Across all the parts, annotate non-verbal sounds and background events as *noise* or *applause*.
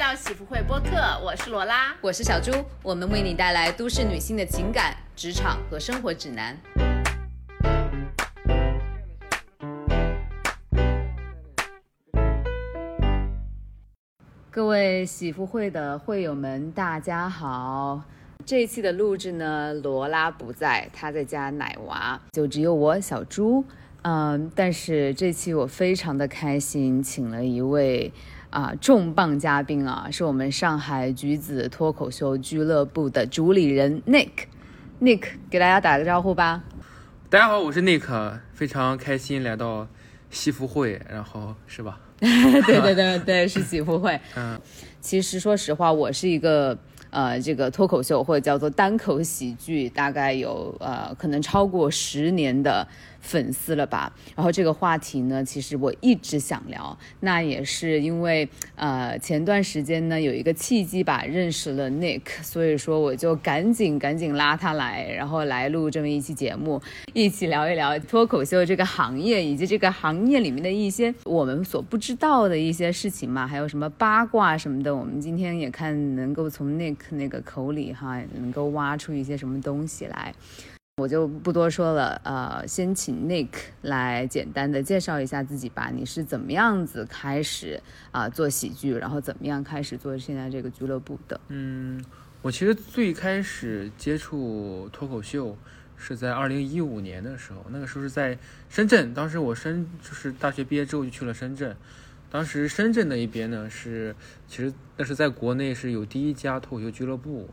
到喜福会播客，我是罗拉，我是小猪，我们为你带来都市女性的情感、职场和生活指南。各位喜福会的会友们，大家好！这一期的录制呢，罗拉不在，她在家奶娃，就只有我小猪。嗯，但是这期我非常的开心，请了一位。啊，重磅嘉宾啊，是我们上海橘子脱口秀俱乐部的主理人 Nick。Nick，给大家打个招呼吧。大家好，我是 Nick，非常开心来到西服会，然后是吧？*laughs* *laughs* 对对对对，是喜福会。嗯，其实说实话，我是一个。呃，这个脱口秀或者叫做单口喜剧，大概有呃可能超过十年的粉丝了吧。然后这个话题呢，其实我一直想聊，那也是因为呃前段时间呢有一个契机吧，认识了 Nick，所以说我就赶紧赶紧拉他来，然后来录这么一期节目，一起聊一聊脱口秀这个行业以及这个行业里面的一些我们所不知道的一些事情嘛，还有什么八卦什么的。我们今天也看能够从 Nick。那个口里哈，能够挖出一些什么东西来，我就不多说了。呃，先请 Nick 来简单的介绍一下自己吧。你是怎么样子开始啊做喜剧，然后怎么样开始做现在这个俱乐部的？嗯，我其实最开始接触脱口秀是在二零一五年的时候，那个时候是在深圳。当时我深就是大学毕业之后就去了深圳。当时深圳那一边呢是，其实那是在国内是有第一家脱口秀俱乐部。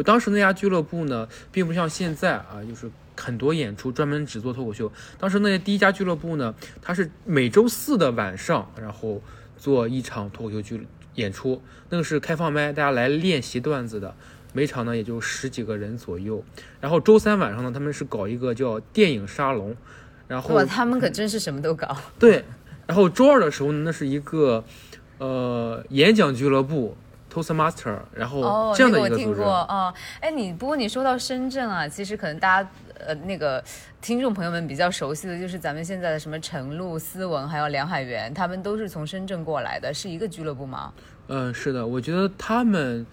就当时那家俱乐部呢，并不像现在啊，就是很多演出专门只做脱口秀。当时那第一家俱乐部呢，它是每周四的晚上，然后做一场脱口秀剧演出，那个是开放麦，大家来练习段子的，每场呢也就十几个人左右。然后周三晚上呢，他们是搞一个叫电影沙龙，然后哇，他们可真是什么都搞。对。然后周二的时候呢，那是一个，呃，演讲俱乐部，Toastmaster，然后这样的一个组织。哦，哎，你不过你说到深圳啊，其实可能大家呃那个听众朋友们比较熟悉的就是咱们现在的什么陈露、思文，还有梁海源，他们都是从深圳过来的，是一个俱乐部吗？嗯，是的，我觉得他们。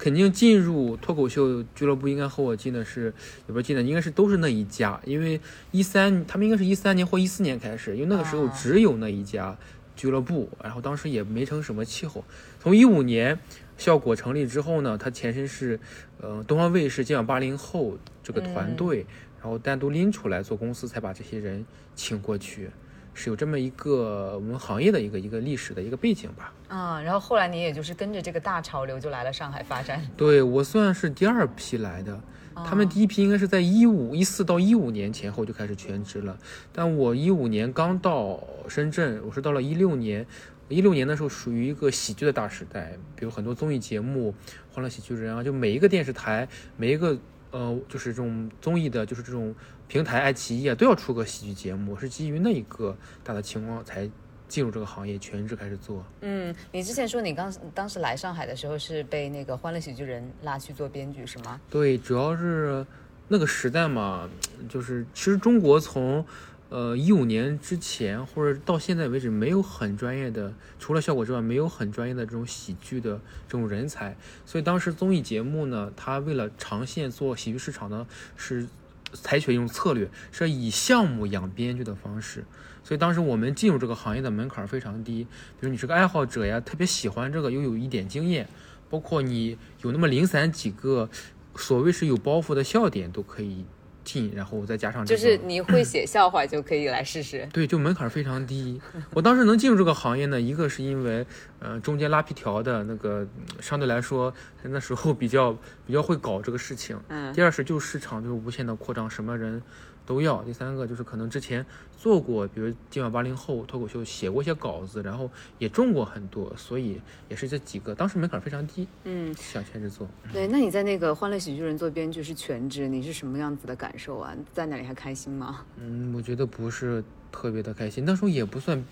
肯定进入脱口秀俱乐部应该和我进的是，也不是进的，应该是都是那一家，因为一三他们应该是一三年或一四年开始，因为那个时候只有那一家俱乐部，然后当时也没成什么气候。从一五年效果成立之后呢，它前身是呃东方卫视今晚八零后这个团队，然后单独拎出来做公司，才把这些人请过去。是有这么一个我们行业的一个一个历史的一个背景吧。啊，然后后来你也就是跟着这个大潮流就来了上海发展。对我算是第二批来的，他们第一批应该是在一五一四到一五年前后就开始全职了。但我一五年刚到深圳，我是到了一六年，一六年的时候属于一个喜剧的大时代，比如很多综艺节目，《欢乐喜剧人》啊，就每一个电视台，每一个呃，就是这种综艺的，就是这种。平台爱奇艺啊都要出个喜剧节目，是基于那一个大的情况才进入这个行业，全职开始做。嗯，你之前说你刚当时来上海的时候是被那个《欢乐喜剧人》拉去做编剧是吗？对，主要是那个时代嘛，就是其实中国从呃一五年之前或者到现在为止，没有很专业的，除了效果之外，没有很专业的这种喜剧的这种人才，所以当时综艺节目呢，它为了长线做喜剧市场呢，是。采取一种策略，是以项目养编剧的方式，所以当时我们进入这个行业的门槛非常低。比如你是个爱好者呀，特别喜欢这个，又有一点经验，包括你有那么零散几个所谓是有包袱的笑点，都可以。进，然后再加上就是你会写笑话就可以来试试。对，就门槛非常低。我当时能进入这个行业呢，一个是因为，呃，中间拉皮条的那个相对来说那时候比较比较会搞这个事情。嗯。第二是就市场就是无限的扩张，什么人。都要。第三个就是可能之前做过，比如今晚八零后脱口秀写过一些稿子，然后也中过很多，所以也是这几个。当时门槛非常低，嗯，想全职做。对，那你在那个《欢乐喜剧人》做编剧是全职，你是什么样子的感受啊？在那里还开心吗？嗯，我觉得不是特别的开心。那时候也不算，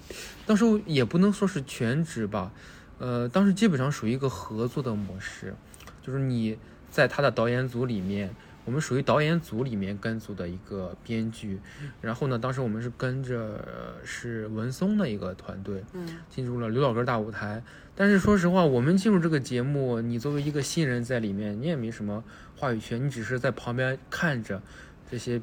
那时候也不能说是全职吧。呃，当时基本上属于一个合作的模式，就是你在他的导演组里面。我们属于导演组里面跟组的一个编剧。然后呢，当时我们是跟着是文松的一个团队，嗯，进入了刘老根大舞台。但是说实话，我们进入这个节目，你作为一个新人在里面，你也没什么话语权，你只是在旁边看着这些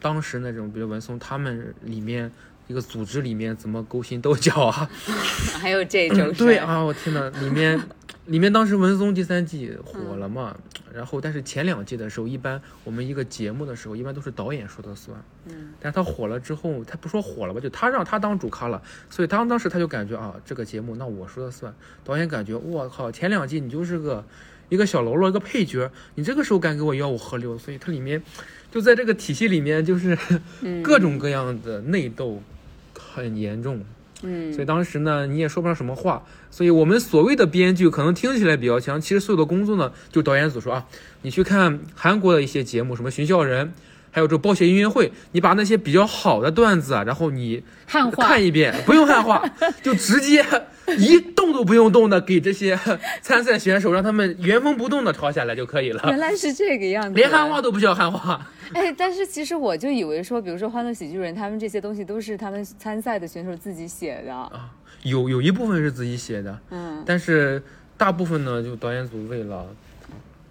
当时那种，比如文松他们里面一个组织里面怎么勾心斗角啊，*laughs* 还有这种对啊，我天呐，里面里面当时文松第三季火了嘛，然后但是前两季的时候，一般我们一个节目的时候，一般都是导演说的算，嗯，但是他火了之后，他不说火了吧，就他让他当主咖了，所以他当时他就感觉啊，这个节目那我说了算，导演感觉我靠，前两季你就是个一个小喽啰，一个配角，你这个时候敢给我吆五喝六，所以它里面就在这个体系里面就是嗯。*laughs* 各种各样的内斗很严重。嗯所以当时呢，你也说不上什么话。所以我们所谓的编剧可能听起来比较强，其实所有的工作呢，就导演组说啊，你去看韩国的一些节目，什么《寻笑人》，还有这暴雪音乐会，你把那些比较好的段子啊，然后你汉化。看一遍，*laughs* 不用汉化，*laughs* 就直接一动都不用动的给这些 *laughs* 参赛选手，让他们原封不动的抄下来就可以了，原来是这个样子，连汉化都不需要汉化。哎，但是其实我就以为说，比如说《欢乐喜剧人》，他们这些东西都是他们参赛的选手自己写的。啊。有有一部分是自己写的，嗯，但是大部分呢，就导演组为了，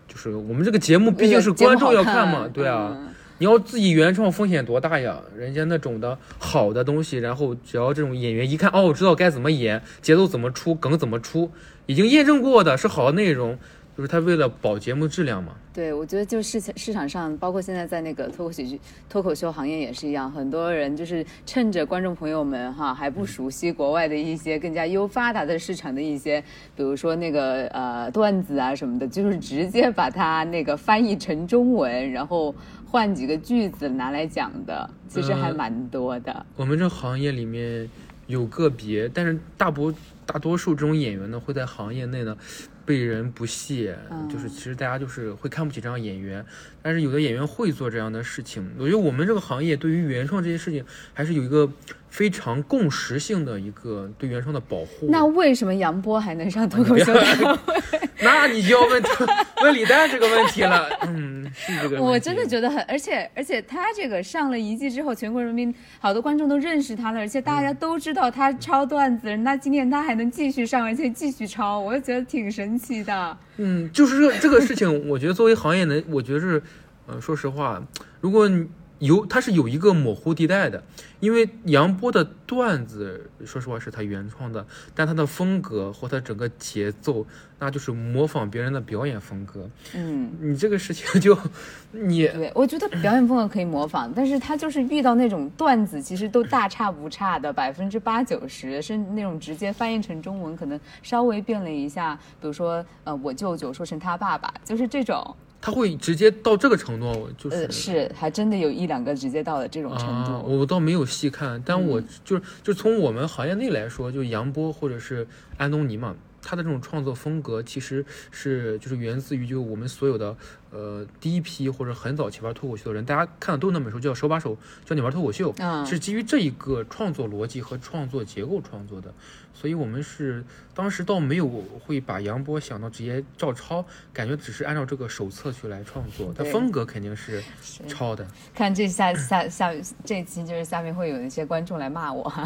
就是我们这个节目毕竟是观众要看嘛，对啊，嗯你要自己原创风险多大呀？人家那种的好的东西，然后只要这种演员一看，哦，我知道该怎么演，节奏怎么出，梗怎么出，已经验证过的是好的内容，就是他为了保节目质量嘛。对，我觉得就市市场上，包括现在在那个脱口喜剧、脱口秀行业也是一样，很多人就是趁着观众朋友们哈还不熟悉国外的一些更加优发达的市场的一些，比如说那个呃段子啊什么的，就是直接把它那个翻译成中文，然后换几个句子拿来讲的，其实还嗯蛮多的。我们这行业里面有个别，但是大部大多数这种演员呢，会在行业内呢被人不屑，嗯就是其实大家就是会看不起这样演员，但是有的演员会做这样的事情。我觉得我们这个行业对于原创这些事情，还是有一个非常共识性的一个对原创的保护。那为什么杨波还能上脱口秀大会？*laughs* 那你就要问 *laughs* 问李诞这个问题了，嗯，是这个。我真的觉得很，而且而且他这个上了一季之后，全国人民好多观众都认识他了，而且大家都知道他抄段子，那今天他还能继续上，而且继续抄，我就觉得挺神奇的。嗯，就是这这个事情，我觉得作为行业能，我觉得是，呃，说实话，*tsk* 如果你有它是有一个模糊地带的，因为杨波的段子，说实话是他原创的，但他的风格或他整个节奏，那就是模仿别人的表演风格。嗯，你这个事情就，*laughs* 你对，我觉得表演风格可以模仿，但是他就是遇到那种段子，其实都大差不差的，百分之八九十，是那种直接翻译成中文，可能稍微变了一下，比如说呃，我舅舅说成他爸爸，就是这种。他会直接到这个程度，就是、呃，是，还真的有一两个直接到了这种程度。啊，我倒没有细看，但我嗯就是就从我们行业内来说，就杨波或者是安东尼嘛，他的这种创作风格其实是就是源自于就我们所有的呃第一批或者很早期玩脱口秀的人，大家看的都那本书叫手把手教你玩脱口秀，嗯是基于这一个创作逻辑和创作结构创作的，所以我们是当时倒没有会把杨波想到直接照抄，感觉只是按照这个手册去来创作，他风格肯定是是抄的。*laughs* 看这下下下这期就是下面会有一些观众来骂我哈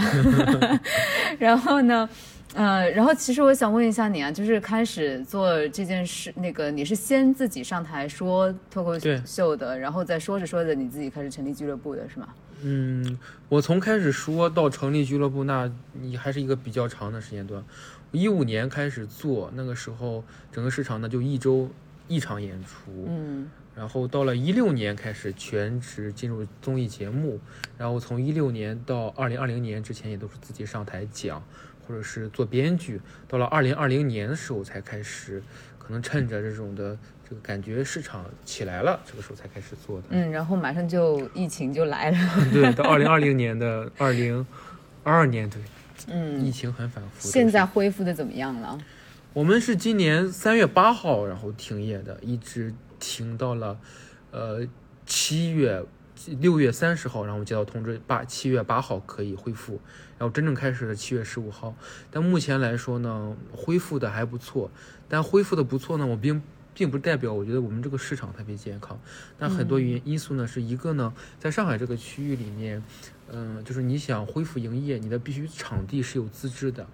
*laughs* *laughs* 然后呢，呃，然后其实我想问一下你啊，就是开始做这件事，那个你是先自己上台说脱口秀的，然后再说着说着你自己开始成立俱乐部的是吗？嗯，我从开始说到成立俱乐部，那你还是一个比较长的时间段。一五年开始做，那个时候整个市场呢就一周一场演出，嗯然后到了一六年开始全职进入综艺节目，然后从一六年到二零二零年之前也都是自己上台讲，或者是做编剧。到了二零二零年的时候才开始，可能趁着这种的这个感觉市场起来了，这个时候才开始做的。嗯，然后马上就疫情就来了，对，到二零二零年的 *laughs* 二零二二年，对，嗯疫嗯，情很反复。现在恢复的怎么样了？我们是今年三月八号，然后停业的，一直停到了，呃，七月六月三十号，然后接到通知，八七月八号可以恢复，然后真正开始的七月十五号。但目前来说呢，恢复的还不错，但恢复的不错呢，我并并不代表我觉得我们这个市场特别健康。那很多原因素呢，是一个呢，在上海这个区域里面，嗯、就是你想恢复营业，你的必须场地是有资质的，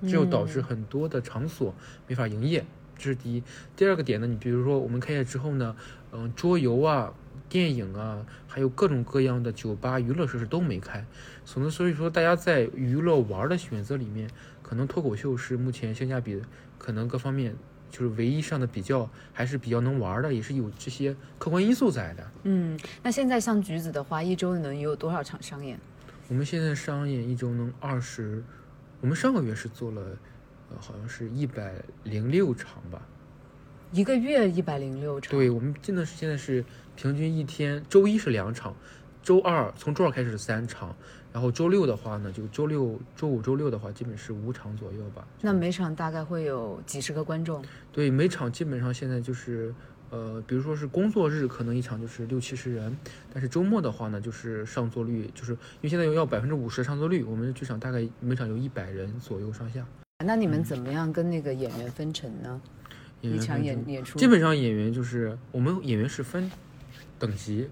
这就导致很多的场所没法营业，这是第一。第二个点呢，你比如说我们开业之后呢，嗯、桌游啊、电影啊，还有各种各样的酒吧、娱乐设施都没开，所以所以说大家在娱乐玩儿的选择里面，可能脱口秀是目前性价比可能各方面就是唯一上的比较还是比较能玩的，也是有这些客观因素在的。嗯，那现在像橘子的话，一周能有多少场商演？我们现在商演一周能二十，我们上个月是做了，呃，好像是一百零六场吧。一个月一百零六场。对，我们真的是现在是平均一天，周一是两场，周二从周二开始是三场，然后周六的话呢，就周六、周五、周六的话，基本是五场左右吧。那每场大概会有几十个观众。对，每场基本上现在就是，呃，比如说是工作日，可能一场就是六七十人，但是周末的话呢，就是上座率，就是因为现在要百分之五十上座率，我们剧场大概每场有一百人左右上下。那你们怎么样跟那个演员分成呢？一场演演出，基本上演员就是我们演员是分等级，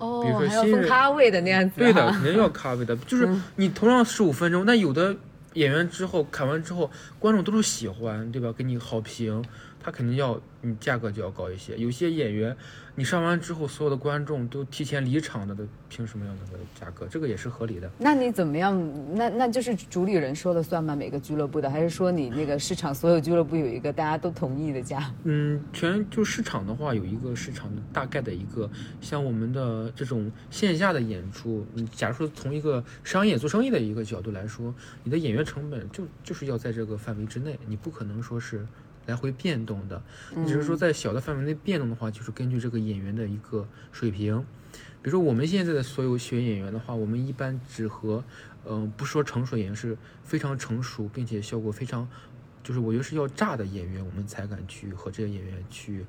哦，比如说还人咖位的那样子、啊。对的，肯定要咖位的。就是你同样十五分钟，那有的演员之后砍完之后，观众都是喜欢，对吧？给你好评，他肯定要你价格就要高一些。有些演员你上完之后，所有的观众都提前离场的，都凭什么要那个价格？这个也是合理的。那你怎么样？那那就是主理人说了算吗？每个俱乐部的，还是说你那个市场所有俱乐部有一个大家都同意的价？嗯，全就市场的话，有一个市场的大概的一个，像我们的这种线下的演出，你假如说从一个商业做生意的一个角度来说，你的演员成本就就是要在这个范围之内，你不可能说是来回变动的。你只是说在小的范围内变动的话，就是根据这个演员的一个水平。比如说我们现在的所有学演员的话，我们一般只和，嗯、不说成熟演员是非常成熟，并且效果非常，就是我觉得是要炸的演员，我们才敢去和这些演员去，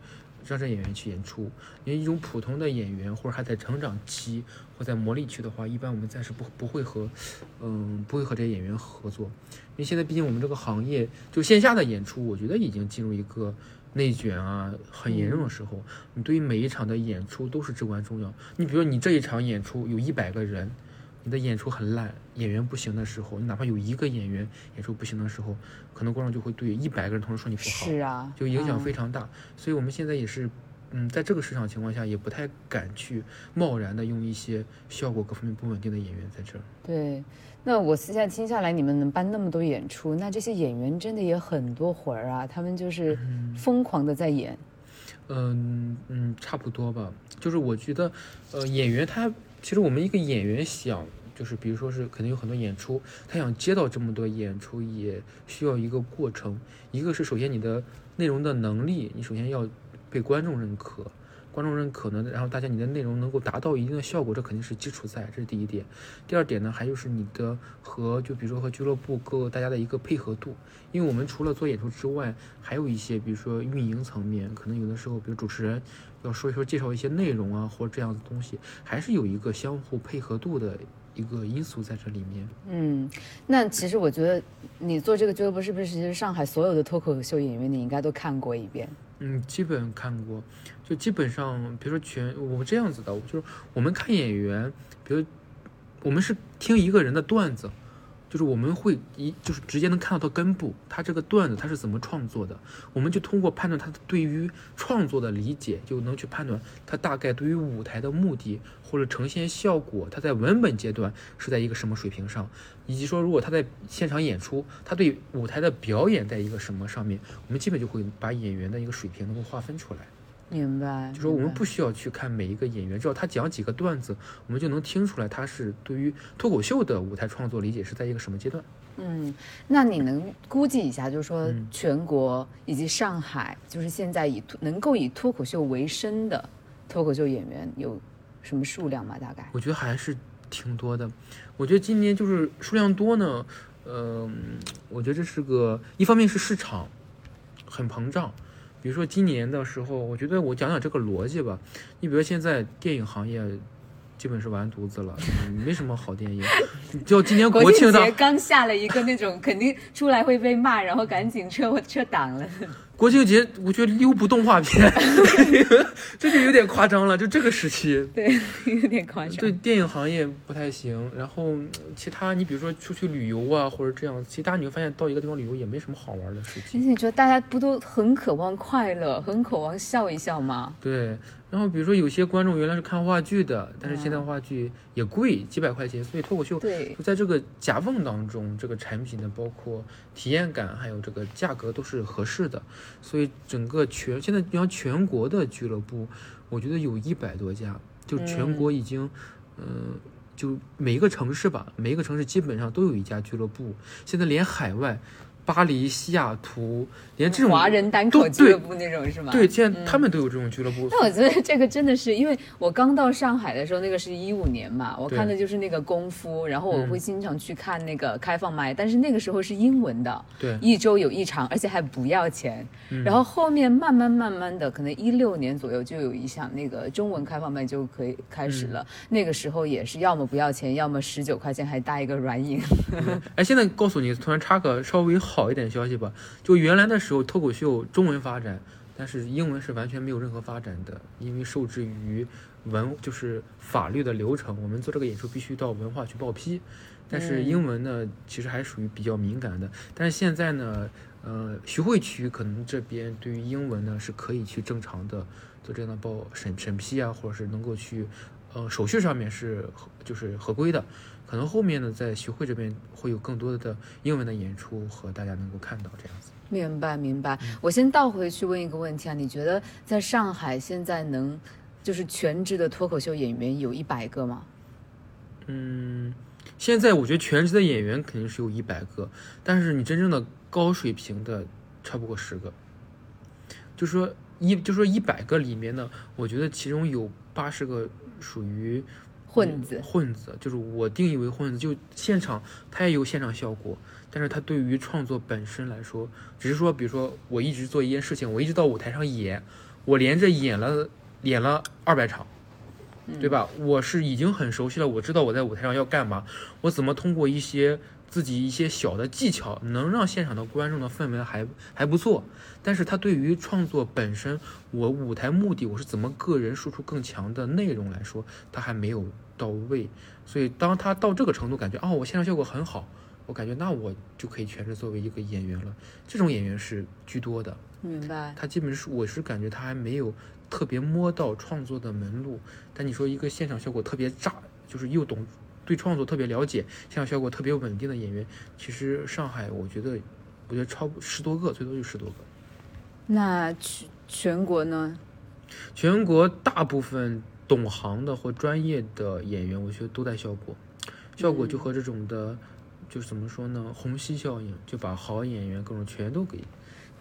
让这演员去演出。因为一种普通的演员或者还在成长期或在磨砺期的话，一般我们暂时不不会和，嗯，不会和这些演员合作。因为现在毕竟我们这个行业就线下的演出，我觉得已经进入一个内卷啊很严重的时候。你对于每一场的演出都是至关重要。你比如你这一场演出有一百个人，你的演出很烂，演员不行的时候，你哪怕有一个演员演出不行的时候，可能观众就会对一百个人同时说你不好。是啊，就影响非嗯常大。所以我们现在也是，嗯，在这个市场情况下，也不太敢去贸然的用一些效果各方面不稳定的演员在这儿。对。那我现在听下来，你们能办那么多演出，那这些演员真的也很多活儿啊，他们就是疯狂的在演。嗯嗯，差不多吧。就是我觉得，呃，演员他其实我们一个演员想，就是比如说是可能有很多演出，他想接到这么多演出，也需要一个过程。一个是首先你的内容的能力，你首先要被观众认可。观众认可呢，然后大家你的内容能够达到一定的效果，这肯定是基础在，这是第一点。第二点呢，还就是你的和就比如说和俱乐部各大家的一个配合度，因为我们除了做演出之外，还有一些比如说运营层面，可能有的时候比如主持人要说一说介绍一些内容啊，或者这样的东西，还是有一个相互配合度的一个因素在这里面。嗯，那其实我觉得你做这个俱乐部，是不是其实上海所有的脱口秀演员，你应该都看过一遍？嗯，基本看过，就基本上，比如说全我们这样子的，就是我们看演员，比如我们是听一个人的段子，就是我们会一就是直接能看到他根部，他这个段子他是怎么创作的，我们就通过判断他对于创作的理解，就能去判断他大概对于舞台的目的或者呈现效果，他在文本阶段是在一个什么水平上，以及说如果他在现场演出，他对舞台的表演在一个什么上面，我们基本就会把演员的一个水平能够划分出来。明白？就说我们不需要去看每一个演员，只要他讲几个段子，我们就能听出来他是对于脱口秀的舞台创作理解是在一个什么阶段。嗯，那你能估计一下，就是说嗯全国以及上海，就是现在以脱能够以脱口秀为生的脱口秀演员有什么数量吗？大概？我觉得还是挺多的。我觉得今年就是数量多呢，呃，我觉得这是个一方面是市场很膨胀。比如说今年的时候，我觉得我讲讲这个逻辑吧。你比如现在电影行业基本是完犊子了，嗯没什么好电影。就今年国庆节刚下了一个那种肯定出来会被骂，然后赶紧撤撤档了。国庆节我觉得六部动画片，*laughs* 这就有点夸张了。就这个时期，对，有点夸张。对电影行业不太行，然后其他你比如说出去旅游啊，或者这样，其他你会发现到一个地方旅游也没什么好玩的事情。而且你觉得大家不都很渴望快乐，很渴望笑一笑吗？对。然后比如说有些观众原来是看话剧的，但是现在话剧也贵，几百块钱，所以脱口秀就在这个夹缝当中，这个产品的包括体验感还有这个价格都是合适的，所以整个全现在你像全国的俱乐部，我觉得有一百多家，就全国已经，嗯、就每一个城市吧，每一个城市基本上都有一家俱乐部，现在连海外。巴黎、西雅图，连这种华人单口俱乐部那种是吗？对，现在他们都有这种俱乐部。那我觉得这个真的是，因为我刚到上海的时候，那个是一五年嘛，我看的就是那个功夫，然后我会经常去看那个开放麦，但是那个时候是英文的，对一周有一场，而且还不要钱。然后后面慢慢慢慢的，可能一六年左右就有一场那个中文开放麦就可以开始了，那个时候也是要么不要钱，要么十九块钱还搭一个软饮。哎，现在告诉你，突然插个稍微好好一点消息吧。就原来的时候，脱口秀中文发展，但是英文是完全没有任何发展的，因为受制于文就是法律的流程，我们做这个演出必须到文化去报批。但是英文呢，其实还属于比较敏感的。但是现在呢，呃，徐汇区可能这边对于英文呢是可以去正常的做这样的报审审批啊，或者是能够去，呃，手续上面是合就是合规的。可能后面呢，在徐汇这边会有更多的英文的演出和大家能够看到这样子。明白明白，我先倒回去问一个问题啊，你觉得在上海现在能就是全职的脱口秀演员有一百个吗？嗯，现在我觉得全职的演员肯定是有一百个，但是你真正的高水平的超不过十个。就说一就说一百个里面呢，我觉得其中有八十个属于混子，混子就是我定义为混子，就现场他也有现场效果，但是他对于创作本身来说，只是说，比如说我一直做一件事情，我一直到舞台上演，我连着演了演了二百场，对吧？我是已经很熟悉了，我知道我在舞台上要干嘛，我怎么通过一些自己一些小的技巧，能让现场的观众的氛围还还不错。但是他对于创作本身，我舞台目的我是怎么个人输出更强的内容来说，他还没有到位。所以当他到这个程度，感觉哦，我现场效果很好，我感觉那我就可以全职作为一个演员了。这种演员是居多的。明白。他基本是我是感觉他还没有特别摸到创作的门路。但你说一个现场效果特别炸，就是又懂对创作特别了解，现场效果特别稳定的演员，其实上海我觉得，我觉得超十多个，最多就十多个。那全全国呢？全国大部分懂行的或专业的演员，我觉得都在效果，效果就和这种的，就是怎么说呢，虹吸效应，就把好演员各种全都给。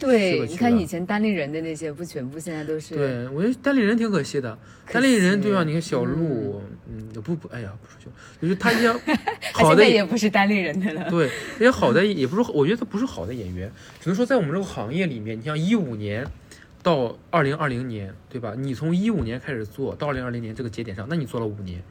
是对，你看以前单立人的那些，不全部现在都是对，我觉得单立人挺可惜的。可单立人惜对吧？你看小鹿，嗯，不不，哎呀，不说就，就是他 *laughs* 一样现好的在也不是单立人的了。对，那些好的也不是，我觉得他不是好的演员，只能说在我们这个行业里面，你像一五年到二零二零年，对吧？你从一五年开始做到二零二零年这个节点上，那你做了五年。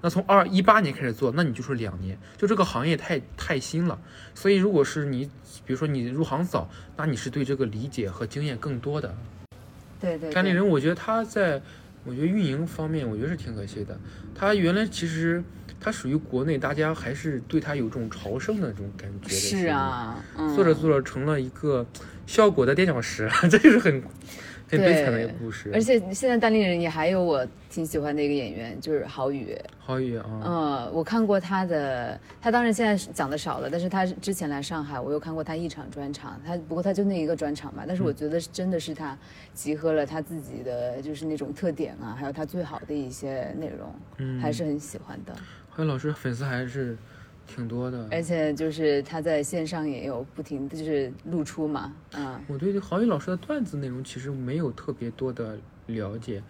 那从二一八年开始做，那你就是两年，就这个行业太太新了，所以如果是你，比如说你入行早，那你是对这个理解和经验更多的。对对对，单立人，我觉得他在，我觉得运营方面，我觉得是挺可惜的。他原来其实他属于国内大家还是对他有这种朝圣的这种感觉的。是，啊，嗯，做着做着成了一个效果的垫脚石，*laughs* 这就是很很悲惨的一个故事。而且现在单立人也还有我挺喜欢的一个演员，就是郝宇。郝宇啊，嗯，我看过他的，他当然现在讲的少了，但是他之前来上海，我有看过他一场专场，他不过他就那一个专场嘛，但是我觉得真的是他集合了他自己的就是那种特点啊，还有他最好的一些内容，嗯，还是很喜欢的。郝宇老师粉丝还是挺多的。而且就是他在线上也有不停就是露出嘛，嗯，我对郝宇老师的段子内容其实没有特别多的了解，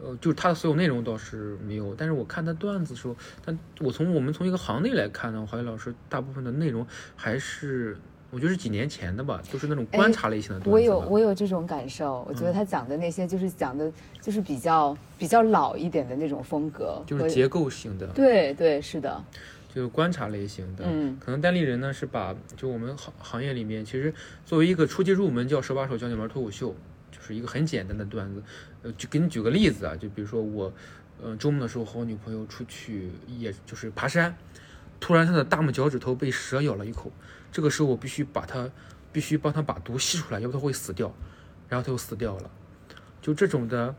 呃，就是他的所有内容倒是没有，但是我看他段子的时候，但我从我们从一个行内来看呢，郝宇老师大部分的内容还是我觉得是几年前的吧，都是那种观察类型的段子吧。我有我有这种感受，我觉得他讲的那些就是讲的，就是比较比较老一点的那种风格，就是结构性的。对对是的，就是观察类型的。嗯可能单立人呢是把就我们行行业里面，其实作为一个初级入门叫手把手教你玩脱口秀，就是一个很简单的段子。呃，就给你举个例子啊，就比如说我，呃，周末的时候和我女朋友出去，也就是爬山，突然她的大拇脚趾头被蛇咬了一口，这个时候我必须把它，必须帮她把毒吸出来，要不她会死掉，然后她就死掉了。就这种的，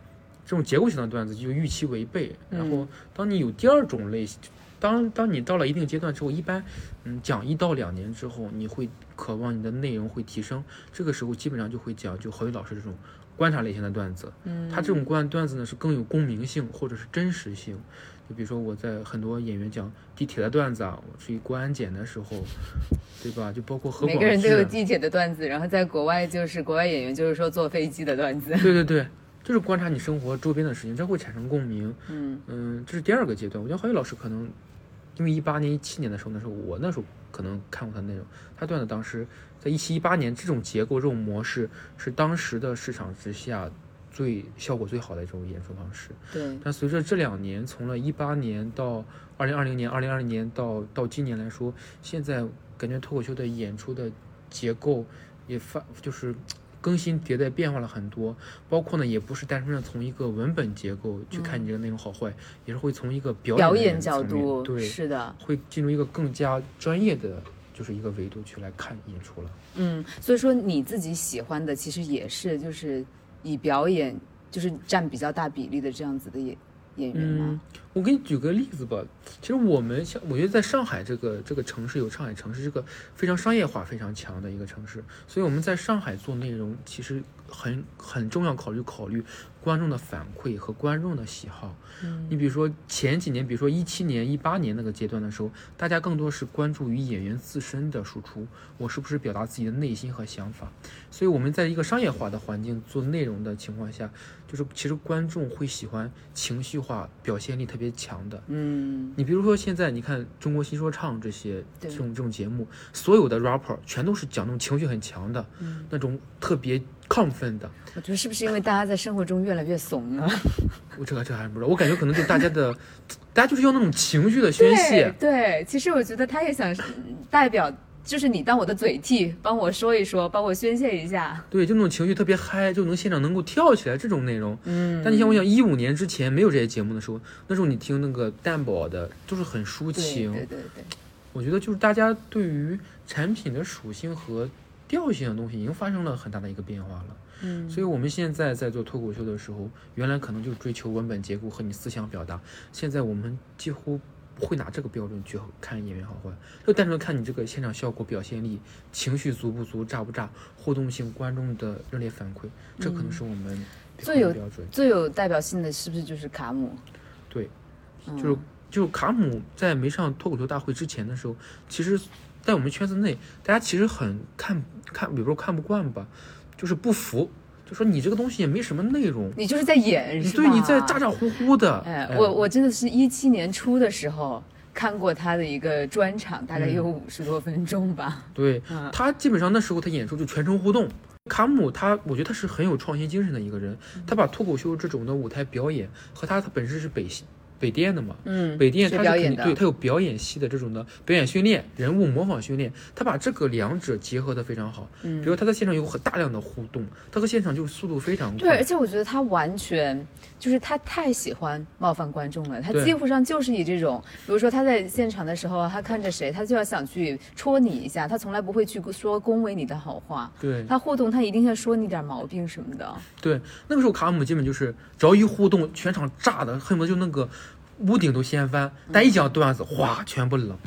这种结构性的段子就预期违背。然后当你有第二种类型，当当你到了一定阶段之后，一般嗯讲一到两年之后，你会渴望你的内容会提升，这个时候基本上就会讲就何宇老师这种观察类型的段子。嗯，他这种观段子呢是更有共鸣性或者是真实性。就比如说我在很多演员讲地铁的段子啊，我去过安检的时候，对吧？就包括何广每个人都有地铁的段子，然后在国外就是国外演员就是说坐飞机的段子。对对对，就是观察你生活周边的事情，这会产生共鸣。嗯嗯，这是第二个阶段。我觉得郝宇老师可能，因为一八年、一七年的时候，那时候我那时候可能看过他的内容，他段子当时在一七一八年这种结构、这种模式是当时的市场之下最效果最好的一种演出方式。对，但随着这两年，从了一八年到二零二零年、二零二零年到到今年来说，现在感觉脱口秀的演出的结构也发就是更新迭代变化了很多，包括呢也不是单纯的从一个文本结构去看你这个内容好坏，也是会从一个表表演角度对，是的，会进入一个更加专业的就是一个维度去来看演出了。嗯，所以说你自己喜欢的其实也是就是以表演就是占比较大比例的这样子的演演员嗯吗？，我给你举个例子吧。其实我们像，我觉得在上海这个这个城市有上海城市这个非常商业化非常强的一个城市，所以我们在上海做内容，其实很很重要考虑考虑观众的反馈和观众的喜好。嗯你比如说前几年，比如说一七年、一八年那个阶段的时候，大家更多是关注于演员自身的输出，我是不是表达自己的内心和想法。所以我们在一个商业化的环境做内容的情况下，就是其实观众会喜欢情绪化、表现力特别强的。嗯，你比如说现在你看中国新说唱这些对这种这种节目，所有的 rapper 全都是讲那种情绪很强的，嗯那种特别亢奋的。我觉得是不是因为大家在生活中越来越怂了？*laughs* 我这个这个还不知道，我感觉可能就大家的，大家就是要那种情绪的宣泄。对对，其实我觉得他也想嗯代表，就是你当我的嘴替，帮我说一说，*laughs* 帮我宣泄一下。对，就那种情绪特别嗨，就能现场能够跳起来这种内容。嗯，但你像我想，一五年之前没有这些节目的时候，那时候你听那个蛋堡的，都是很抒情。对对对，我觉得就是大家对于产品的属性和调性的东西已经发生了很大的一个变化了。嗯，所以我们现在在做脱口秀的时候，原来可能就追求文本结构和你思想表达，现在我们几乎不会拿这个标准去看演员好坏，就单纯看你这个现场效果、表现力、情绪足不足、炸不炸、互动性、观众的热烈反馈，这可能是我们最有标准。最有代表性的是不是就是卡姆？对，嗯就是就是卡姆在没上脱口秀大会之前的时候，其实，在我们圈子内，大家其实很看看，比如说看不惯吧，就是不服，就说你这个东西也没什么内容，你就是在演？对，你在咋咋呼呼的。哎，我我真的是一七年初的时候看过他的一个专场，大概有五十多分钟吧。对嗯他基本上那时候他演出就全程互动。卡姆他，我觉得他是很有创新精神的一个人，嗯他把脱口秀这种的舞台表演和他他本身是北西北电的嘛，嗯，北电学它是肯定表演对它有表演系的这种的表演训练、人物模仿训练，他把这个两者结合的非常好。嗯比如他在现场有很大量的互动，他和现场就速度非常快对，而。且我觉得他完全就是他太喜欢冒犯观众了，他几乎上就是以这种，比如说他在现场的时候，他看着谁，他就要想去戳你一下，他从来不会去说恭维你的好话。对他互动，他一定要说你点毛病什么的。对，那个时候卡姆基本就是只要一互动，全场炸的恨不得就那个屋顶都掀翻，但一讲段子，哗，全部冷。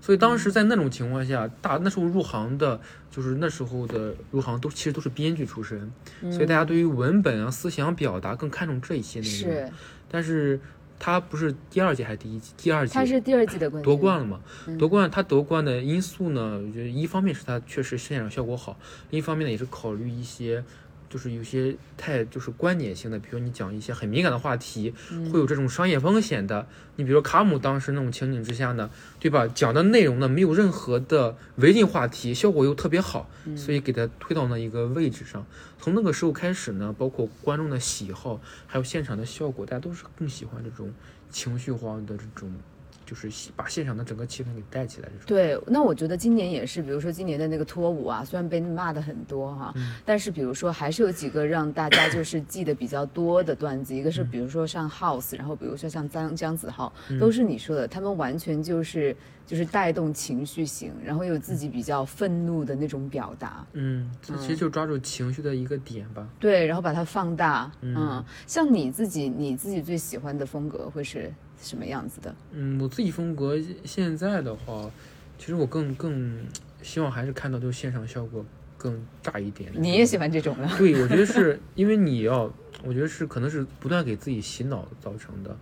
所以当时在那种情况下，大那时候入行的，就是那时候的入行都其实都是编剧出身，所以大家对于文本啊、思想表达更看重这一些内容。是，但是他不是第二届还是第一季？第二届他是第二季的冠军，夺冠了嘛？嗯夺冠，他夺冠的因素呢，我觉得一方面是他确实现场效果好，另一方面呢也是考虑一些。就是有些太就是观点性的，比如你讲一些很敏感的话题，嗯会有这种商业风险的。你比如说卡姆当时那种情景之下呢，对吧？讲的内容呢没有任何的违禁话题，效果又特别好，嗯所以给他推到那一个位置上。从那个时候开始呢，包括观众的喜好，还有现场的效果，大家都是更喜欢这种情绪化的这种就是把现场的整个气氛给带起来这种。对，那我觉得今年也是，比如说今年的那个脱舞啊，虽然被骂的很多哈，但是比如说还是有几个让大家就是记得比较多的段子，一个是比如说像 House，然后比如说像张姜子浩，都是你说的，他们完全就是就是带动情绪型，然后有自己比较愤怒的那种表达，嗯，这其实就抓住情绪的一个点吧。对，然后把它放大，嗯，像你自己你自己最喜欢的风格会是什么样子的？嗯，我自己风格现在的话，其实我更更希望还是看到就是现场效果更大一点。你也喜欢这种的？对，我觉得是因为你要，我觉得是可能是不断给自己洗脑造成的。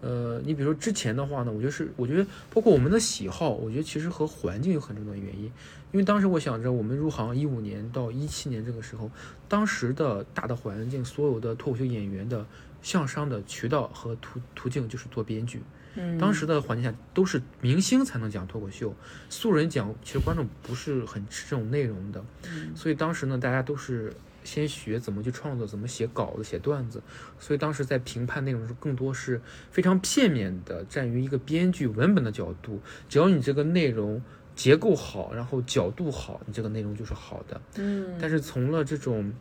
呃，你比如说之前的话呢，我觉得是，我觉得包括我们的喜好，我觉得其实和环境有很重要的原因。因为当时我想着，我们入行一五年到一七年这个时候，当时的大的环境，所有的脱口秀演员的向上的渠道和途途径就是做编剧。嗯，当时的环境下都是明星才能讲脱口秀，素人讲其实观众不是很吃这种内容的。嗯所以当时呢，大家都是先学怎么去创作，怎么写稿子、写段子。所以当时在评判内容的时，更多是非常片面的，站于一个编剧文本的角度，只要你这个内容结构好，然后角度好，你这个内容就是好的。嗯，但是从了这种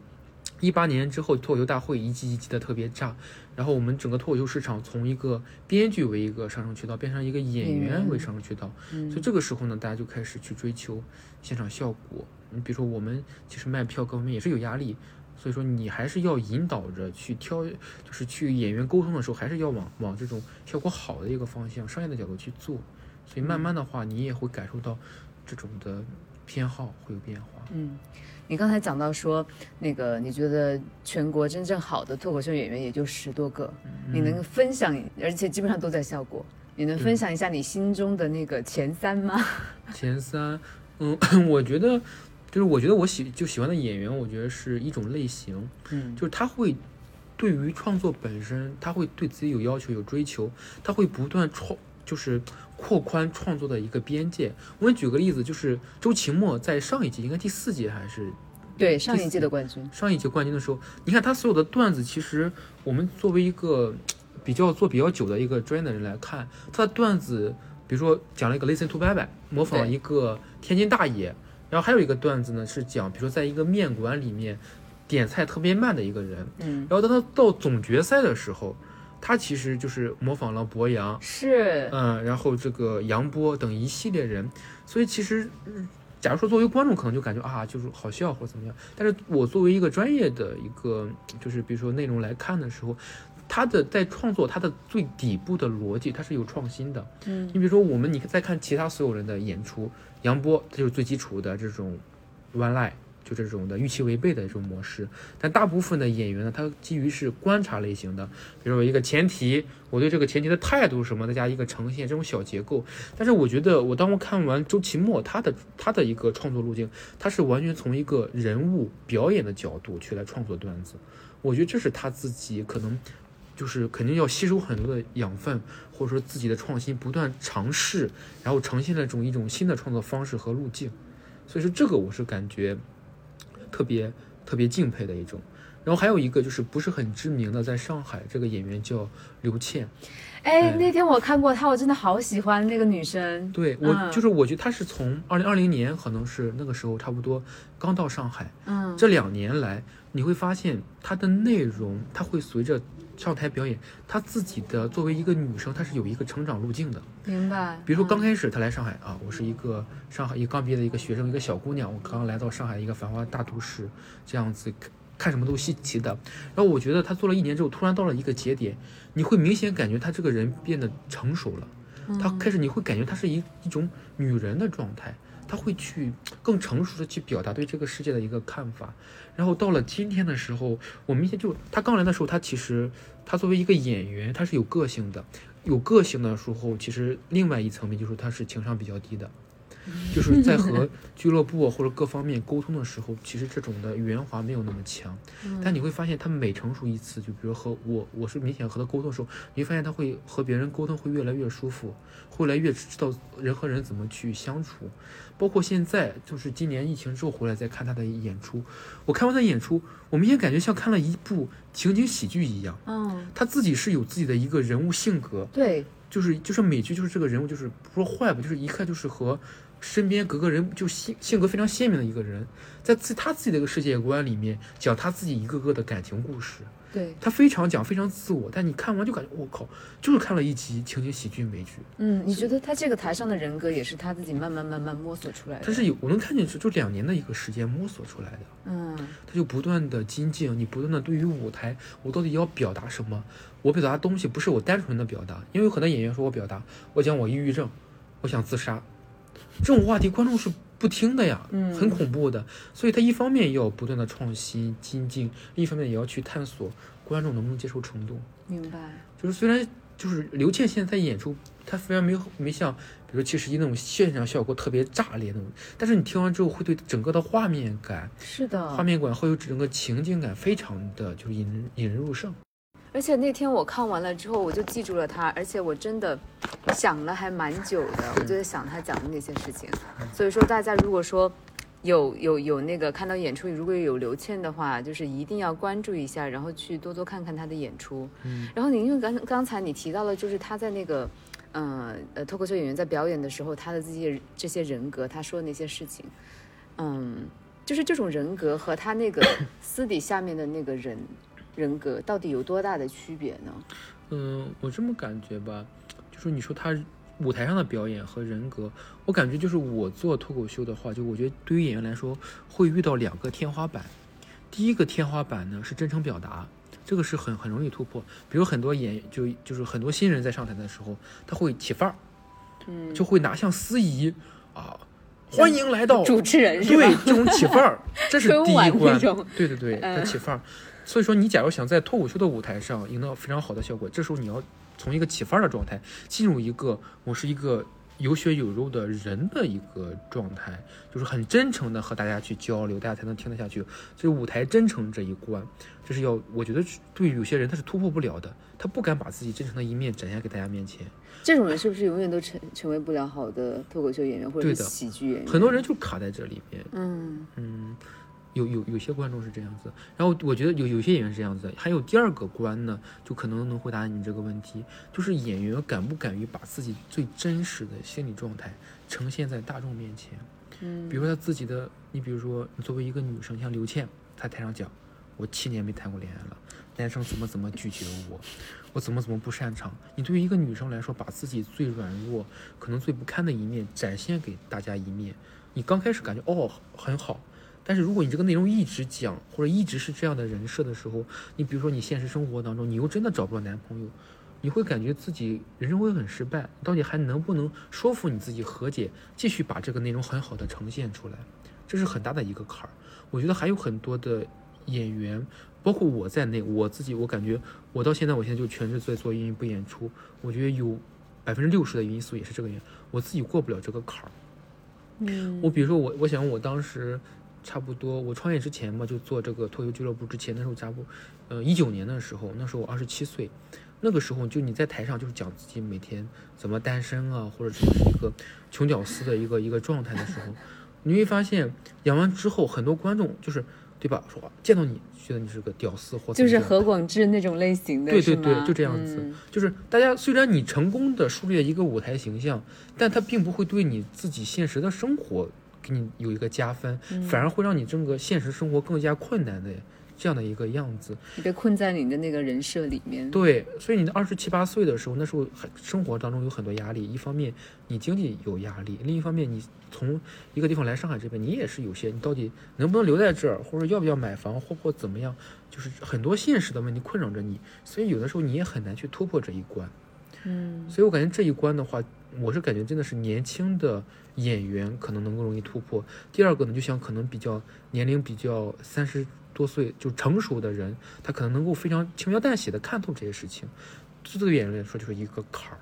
一八年之后，脱口秀大会一季一季的特别炸，然后我们整个脱口秀市场从一个编剧为一个上升渠道，变成一个演演员员为上升渠道。所以这个时候呢，大家就开始去追求现场效果。你比如说，我们其实卖票各方面也是有压力，所以说你还是要引导着去挑，就是去演员沟通的时候，还是要往往这种效果好的一个方向、商业的角度去做。所以慢慢的话，你也会感受到这种的偏好会有变化。嗯，你刚才讲到说，那个你觉得全国真正好的脱口秀演员也就十多个，你能分享，而且基本上都在效果，你能分享一下你心中的那个前三吗？*laughs* 前三，嗯，*coughs* 我觉得就是我觉得我喜就喜欢的演员，我觉得是一种类型，嗯就是他会对于创作本身，他会对自己有要求、有追求，他会不断创，就是扩宽创作的一个边界。我们举个例子，就是周奇墨在上一季，应该第四季还是？对，上一季的冠军，上一季冠军的时候，你看他所有的段子，其实我们作为一个比较做比较久的一个专业的人来看，他的段子，比如说讲了一个 Listen to 拜拜，模仿对一个天津大爷，然后还有一个段子呢是讲，比如说在一个面馆里面点菜特别慢的一个人，嗯，然后当他到总决赛的时候，他其实就是模仿了博洋，是，嗯，然后这个杨波等一系列人，所以其实，嗯假如说作为观众可能就感觉啊，就是好笑或者怎么样，但是我作为一个专业的一个，就是比如说内容来看的时候，他的在创作它的最底部的逻辑，它是有创新的。嗯你比如说我们你再看其他所有人的演出，杨波他就是最基础的这种 one line。这种的预期违背的这种模式，但大部分的演员呢，他基于是观察类型的，比如说一个前提，我对这个前提的态度什么，再加一个呈现这种小结构。但是我觉得，我当我看完周奇墨他的他的一个创作路径，他是完全从一个人物表演的角度去来创作段子。我觉得这是他自己可能就是肯定要吸收很多的养分，或者说自己的创新，不断尝试，然后呈现了种一种新的创作方式和路径。所以说这个我是感觉特别特别敬佩的一种。然后还有一个就是不是很知名的，在上海这个演员叫刘倩，哎，嗯那天我看过她，我真的好喜欢那个女生。对我、嗯就是我觉得她是从二零二零年可能是那个时候差不多刚到上海，嗯，这两年来你会发现她的内容，她会随着上台表演，她自己的作为一个女生，她是有一个成长路径的。明白。比如说刚嗯开始她来上海啊，我是一个上海一个刚毕业的一个学生，一个小姑娘，我刚来到上海一个繁华大都市，这样子看看什么都稀奇的。然后我觉得她做了一年之后，突然到了一个节点，你会明显感觉她这个人变得成熟了。她开始你会感觉她是一一种女人的状态，她会去更成熟的去表达对这个世界的一个看法。然后到了今天的时候，我明显就他刚来的时候，他其实他作为一个演员，他是有个性的。有个性的时候，其实另外一层面就是他是情商比较低的，就是在和俱乐部或者各方面沟通的时候，其实这种的圆滑没有那么强。但你会发现，他每成熟一次，就比如和我，我是明显和他沟通的时候，你会发现他会和别人沟通会越来越舒服，会越来越知道人和人怎么去相处。包括现在，就是今年疫情之后回来再看他的演出，我看完他演出，我明显感觉像看了一部情景喜剧一样。嗯，他自己是有自己的一个人物性格，对，就是就是美剧就是这个人物就是不说坏吧，就是一看就是和身边格个人就性性格非常鲜明的一个人，在自他自己的一个世界观里面讲他自己一个个的感情故事。对，他非常讲非常自我，但你看完就感觉我靠，就是看了一集情景喜剧美剧。嗯，你觉得他这个台上的人格也是他自己慢慢慢慢摸索出来的？他是有我能看见是就两年的一个时间摸索出来的。嗯，他就不断的精进，你不断的对于舞台，我到底要表达什么？我表达的东西不是我单纯的表达，因为有很多演员说我表达，我讲我抑郁症，我想自杀，这种话题观众是不听的呀，嗯很恐怖的。所以他一方面要不断的创新精进，另一方面也要去探索观众能不能接受程度。明白。就是虽然就是刘倩现在在演出，她虽然没有没像比如说七十一那种现场效果特别炸裂那种，但是你听完之后会对整个的画面感、是的，画面感会有整个情境感非常的就是引人引人入胜。而且那天我看完了之后，我就记住了他，而且我真的想了还蛮久的，我就在想他讲的那些事情。所以说，大家如果说有有有那个看到演出，如果有刘倩的话，就是一定要关注一下，然后去多多看看她的演出。嗯，然后你因为刚刚才你提到了，就是他在那个。呃呃，脱口秀演员在表演的时候，他的这些这些人格，他说的那些事情，嗯，就是这种人格和他那个 *coughs* 私底下面的那个人人格到底有多大的区别呢？嗯，我这么感觉吧，就是你说他舞台上的表演和人格，我感觉就是我做脱口秀的话，就我觉得对于演员来说会遇到两个天花板。第一个天花板呢是真诚表达，这个是很很容易突破。比如很多演就就是很多新人在上台的时候，他会起范儿，嗯，就会拿像司仪啊，欢迎来到主持人是吧？对，这种起范儿，这是第一关。对对对，嗯他起范儿。所以说，你假如想在脱口秀的舞台上赢得非常好的效果，这时候你要从一个起范儿的状态进入一个我是一个有血有肉的人的一个状态，就是很真诚的和大家去交流，大家才能听得下去。所以舞台真诚这一关，这是要我觉得对于有些人他是突破不了的，他不敢把自己真诚的一面展现给大家面前。这种人是不是永远都成成为不了好的脱口秀演员或者喜剧演员？很多人就卡在这里边，嗯嗯，有有有些观众是这样子，然后我觉得有有些演员是这样子的，还有第二个关呢，就可能能回答你这个问题，就是演员敢不敢于把自己最真实的心理状态呈现在大众面前。嗯，比如说他自己的，你比如说你作为一个女生，像刘倩，她台上讲，我七年没谈过恋爱了，男生怎么怎么拒绝我，我怎么怎么不擅长。你对于一个女生来说，把自己最软弱、可能最不堪的一面展现给大家一面，你刚开始感觉哦很好，但是如果你这个内容一直讲，或者一直是这样的人设的时候，你比如说你现实生活当中，你又真的找不到男朋友，你会感觉自己人生会很失败，到底还能不能说服你自己和解，继续把这个内容很好的呈现出来，这是很大的一个坎儿。我觉得还有很多的演员，包括我在内，我自己我感觉我到现在，我现在就全职在做英语部演出，我觉得有百分之六十的因素也是这个原因，我自己过不了这个坎儿。嗯我比如说我，我想我当时差不多我创业之前嘛，就做这个脱口俱乐部之前，那时候差不多，呃，一九年的时候，那时候我二十七岁，那个时候就你在台上就是讲自己每天怎么单身啊，或者是一个穷屌丝的一个一个状态的时候，你会发现演完之后，很多观众就是对吧，说见到你觉得你是个屌丝或就是何广智那种类型的，对对对就这样子嗯。就是大家虽然你成功的树立了一个舞台形象，但他并不会对你自己现实的生活给你有一个加分，嗯反而会让你整个现实生活更加困难的这样的一个样子。你被困在你的那个人设里面。对，所以你的二十七八岁的时候，那时候还生活当中有很多压力，一方面你经济有压力，另一方面你从一个地方来上海这边，你也是有些，你到底能不能留在这儿，或者要不要买房，或或怎么样，就是很多现实的问题困扰着你，所以有的时候你也很难去突破这一关。嗯所以我感觉这一关的话，我是感觉真的是年轻的演员可能能够容易突破。第二个呢，就像可能比较年龄比较三十多岁就成熟的人，他可能能够非常轻描淡写的看透这些事情，这对演员来说就是一个坎儿。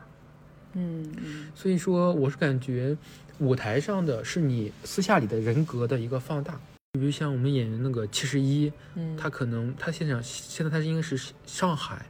嗯嗯所以说，我是感觉舞台上的是你私下里的人格的一个放大。比如像我们演员那个七十一，嗯，他可能他现场现在他应该是上海，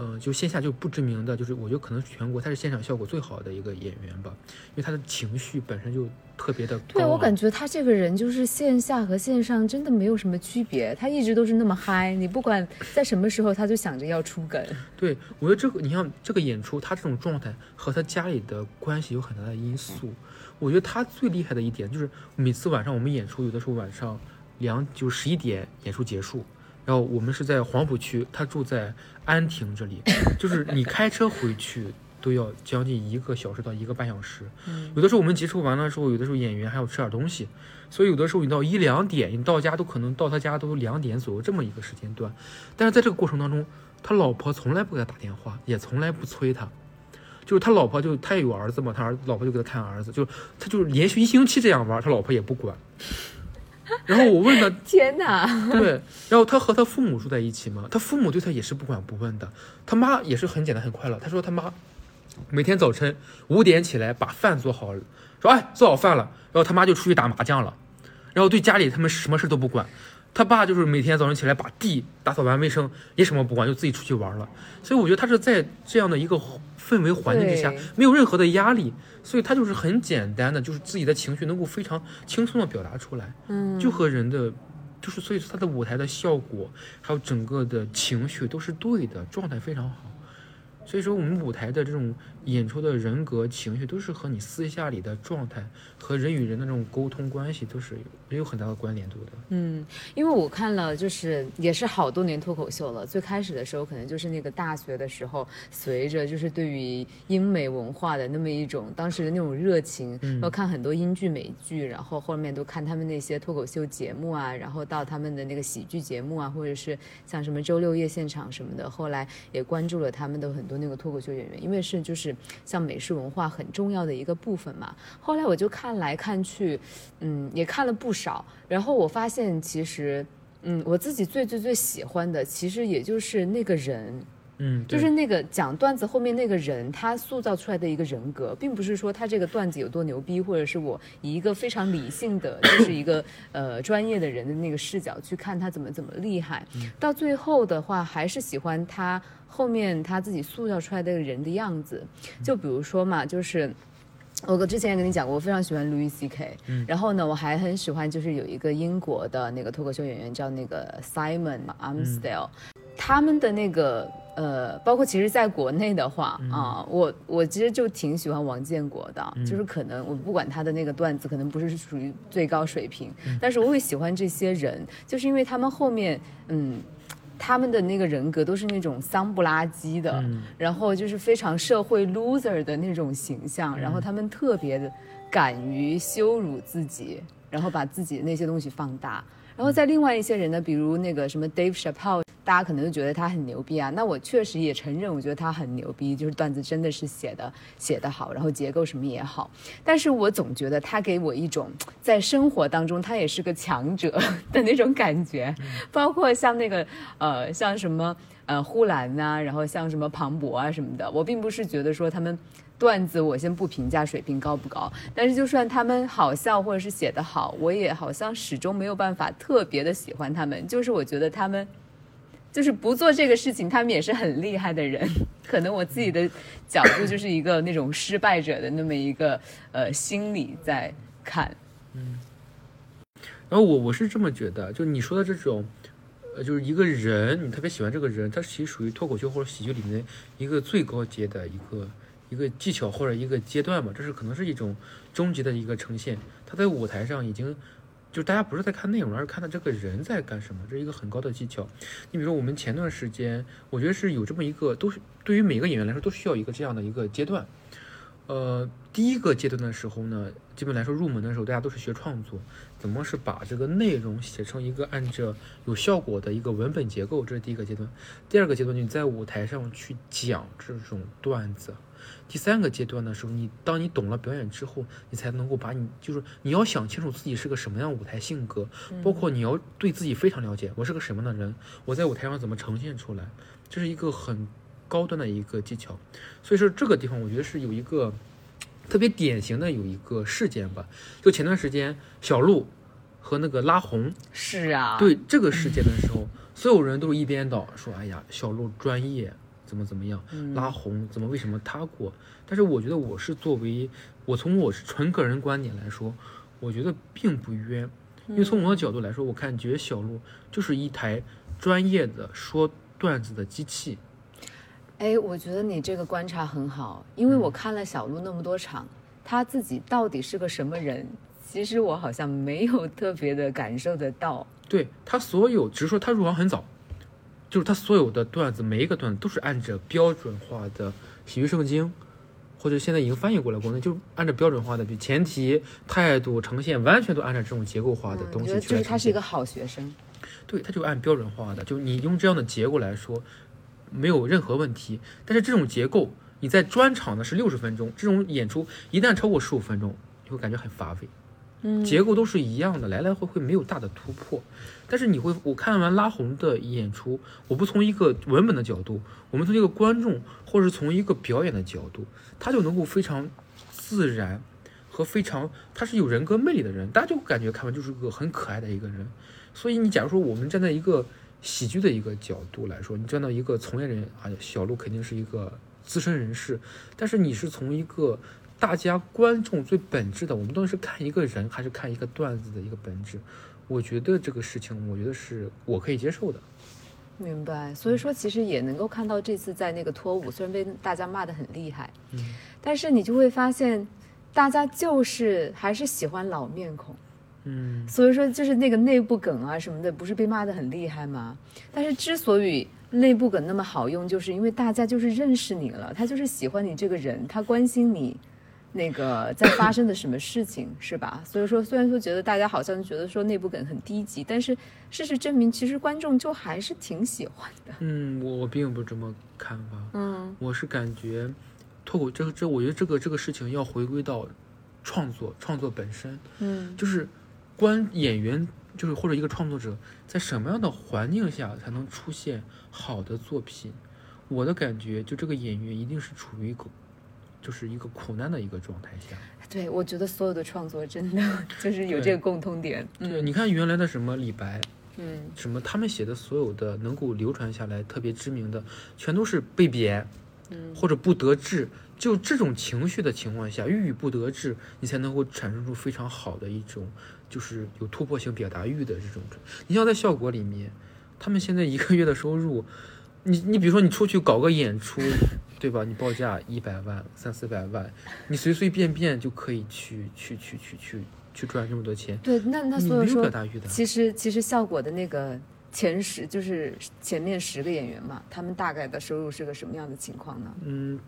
嗯、就线下就不知名的，就是我觉得可能全国他是现场效果最好的一个演员吧，因为他的情绪本身就特别的高对我感觉他这个人就是线下和线上真的没有什么区别，他一直都是那么嗨，你不管在什么时候，他就想着要出梗。对，我觉得这个，你像这个演出，他这种状态和他家里的关系有很大的因素。我觉得他最厉害的一点就是，每次晚上我们演出，有的时候晚上两就十一点演出结束，然后我们是在黄浦区，他住在安亭这里，*laughs* 就是你开车回去都要将近一个小时到一个半小时。有的时候我们结束完了之后，有的时候演员还要吃点东西，所以有的时候你到一两点，你到家都可能到他家都两点左右这么一个时间段。但是在这个过程当中，他老婆从来不给他打电话，也从来不催他。就是他老婆就他也有儿子嘛，他儿老婆就给他看儿子，就他就是连续一星期这样玩，他老婆也不管。*laughs* 然后我问他，*laughs* 天哪！*laughs* 对，然后他和他父母住在一起嘛，他父母对他也是不管不问的，他妈也是很简单很快乐。他说他妈每天早晨五点起来把饭做好了，说哎做好饭了，然后他妈就出去打麻将了，然后对家里他们什么事都不管。他爸就是每天早上起来把地打扫完卫生，也什么不管，就自己出去玩了。所以我觉得他是在这样的一个氛围环境之下，没有任何的压力，所以他就是很简单的，就是自己的情绪能够非常轻松的表达出来。嗯，就和人的，就是所以说他的舞台的效果，还有整个的情绪都是对的，状态非常好。所以说我们舞台的这种演出的人格情绪，都是和你私下里的状态和人与人的那种沟通关系都是有有很大的关联度的。嗯，因为我看了，就是也是好多年脱口秀了。最开始的时候，可能就是那个大学的时候，随着就是对于英美文化的那么一种当时的那种热情，然后看很多英剧、美剧，然后后面都看他们那些脱口秀节目啊，然后到他们的那个喜剧节目啊，或者是像什么周六夜现场什么的。后来也关注了他们的很多那个脱口秀演员，因为是就是像美式文化很重要的一个部分嘛。后来我就看来看去，嗯，也看了不少，然后我发现其实，嗯，我自己最最最喜欢的，其实也就是那个人，嗯，就是那个讲段子后面那个人，他塑造出来的一个人格，并不是说他这个段子有多牛逼，或者是我以一个非常理性的，就是一个呃专业的人的那个视角去看他怎么怎么厉害。到最后的话，还是喜欢他后面他自己塑造出来的人的样子。就比如说嘛，就是。我之前也跟你讲过，我非常喜欢 Louis C.K.，、然后呢，我还很喜欢就是有一个英国的那个脱口秀演员叫那个 Simon Amstel，、他们的那个呃，包括其实在国内的话啊、我我其实就挺喜欢王建国的，就是可能我不管他的那个段子可能不是属于最高水平，但是我会喜欢这些人，就是因为他们后面嗯。他们的那个人格都是那种丧不拉几的，然后就是非常社会 loser 的那种形象，然后他们特别的敢于羞辱自己，然后把自己的那些东西放大。然后在另外一些人呢，比如那个什么 Dave Chappelle，大家可能就觉得他很牛逼啊。那我确实也承认，我觉得他很牛逼，就是段子真的是写的写得好，然后结构什么也好。但是我总觉得他给我一种在生活当中他也是个强者 *laughs* 的那种感觉，*laughs* 包括像那个呃像什么呃呼兰呐、然后像什么庞博啊什么的，我并不是觉得说他们。段子我先不评价水平高不高，但是就算他们好笑或者是写得好，我也好像始终没有办法特别的喜欢他们。就是我觉得他们 *laughs* 就是不做这个事情，他们也是很厉害的人。*laughs* 可能我自己的角度就是一个那种失败者的那么一个呃心理在看。嗯然后我我是这么觉得，就你说的这种，呃，就是一个人，你特别喜欢这个人，他其实属于脱口秀或者喜剧里面一个最高阶的一个一个技巧或者一个阶段吧，这是可能是一种终极的一个呈现。他在舞台上已经，就大家不是在看内容，而是看他这个人在干什么，这是一个很高的技巧。你比如说我们前段时间，我觉得是有这么一个，都是对于每个演员来说都需要一个这样的一个阶段。呃，第一个阶段的时候呢，基本来说入门的时候，大家都是学创作，怎么是把这个内容写成一个按照有效果的一个文本结构，这是第一个阶段。第二个阶段，你在舞台上去讲这种段子。第三个阶段的时候，你当你懂了表演之后，你才能够把你就是你要想清楚自己是个什么样舞台性格，包括你要对自己非常了解，我是个什么样的人，我在舞台上怎么呈现出来，这是一个很高端的一个技巧。所以说这个地方，我觉得是有一个特别典型的有一个事件吧，就前段时间小鹿和那个拉红。是啊，对这个事件的时候，所有人都是一边倒说：“哎呀，小鹿专业，怎么怎么样，拉红怎么为什么他过？但是我觉得我是作为我从我是纯个人观点来说，我觉得并不冤，因为从我的角度来说，我感觉小鹿就是一台专业的说段子的机器。哎，我觉得你这个观察很好，因为我看了小鹿那么多场，他自己到底是个什么人，其实我好像没有特别的感受得到。对他所有，只是说他入行很早，就是他所有的段子，每一个段子都是按照标准化的喜剧圣经，或者现在已经翻译过来国内，就按照标准化的前提、态度呈现，完全都按照这种结构化的东西去就是他是一个好学生。对，他就按标准化的，就你用这样的结构来说。没有任何问题，但是这种结构，你在专场呢是六十分钟，这种演出一旦超过十五分钟，你会感觉很乏味。嗯，结构都是一样的，来来回回没有大的突破。但是你会，我看完拉红的演出，我不从一个文本的角度，我们从一个观众，或者从一个表演的角度，他就能够非常自然和非常，他是有人格魅力的人，大家就感觉看完就是个很可爱的一个人。所以你假如说我们站在一个。喜剧的一个角度来说，你站到一个从业人员啊，小鹿肯定是一个资深人士，但是你是从一个大家观众最本质的，我们到底是看一个人还是看一个段子的一个本质？我觉得这个事情，我觉得是我可以接受的。明白，所以说其实也能够看到这次在那个脱舞，虽然被大家骂得很厉害，嗯，但是你就会发现，大家就是还是喜欢老面孔。嗯，所以说就是那个内部梗啊什么的，不是被骂得很厉害吗？但是之所以内部梗那么好用，就是因为大家就是认识你了，他就是喜欢你这个人，他关心你那个在发生的什么事情，是吧？*laughs* 所以说虽然说觉得大家好像觉得说内部梗很低级，但是事实证明，其实观众就还是挺喜欢的。嗯，我我并不这么看法。嗯，我是感觉脱口这这，我觉得这个这个事情要回归到创作，创作本身。嗯，就是。观演员就是或者一个创作者在什么样的环境下才能出现好的作品？我的感觉就这个演员一定是处于一个就是一个苦难的一个状态下。对，我觉得所有的创作真的 *laughs* 就是有这个共通点。对，你看原来的什么李白，嗯，什么他们写的所有的能够流传下来特别知名的，全都是被贬，嗯，或者不得志。就这种情绪的情况下，郁郁不得志，你才能够产生出非常好的一种。就是有突破性表达欲的这种，你像在效果里面，他们现在一个月的收入，你你比如说你出去搞个演出，对吧？你报价一百万、三四百万，你随随便便就可以去去去去去去赚这么多钱。对，那那所以说，的。其实其实效果的那个前十就是前面十个演员嘛，他们大概的收入是个什么样的情况呢？嗯。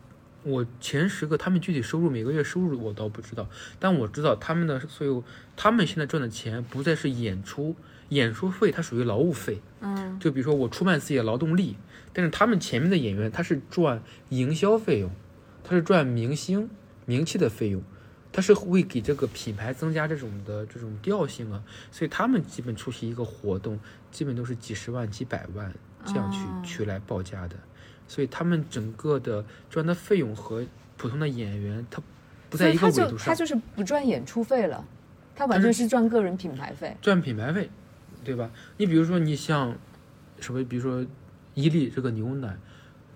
我前十个，他们具体收入每个月收入我倒不知道，但我知道他们的所有，他们现在赚的钱不再是演出演出费，它属于劳务费。嗯，就比如说我出卖自己的劳动力，但是他们前面的演员他是赚营销费用，他是赚明星名气的费用，他是会给这个品牌增加这种的这种调性啊，所以他们基本出席一个活动，基本都是几十万几百万这样去去来报价的。所以他们整个的赚的费用和普通的演员他不在一个维度上，他就是不赚演出费了，他完全是赚个人品牌费，赚品牌费，对吧？你比如说你像什么，比如说伊利这个牛奶，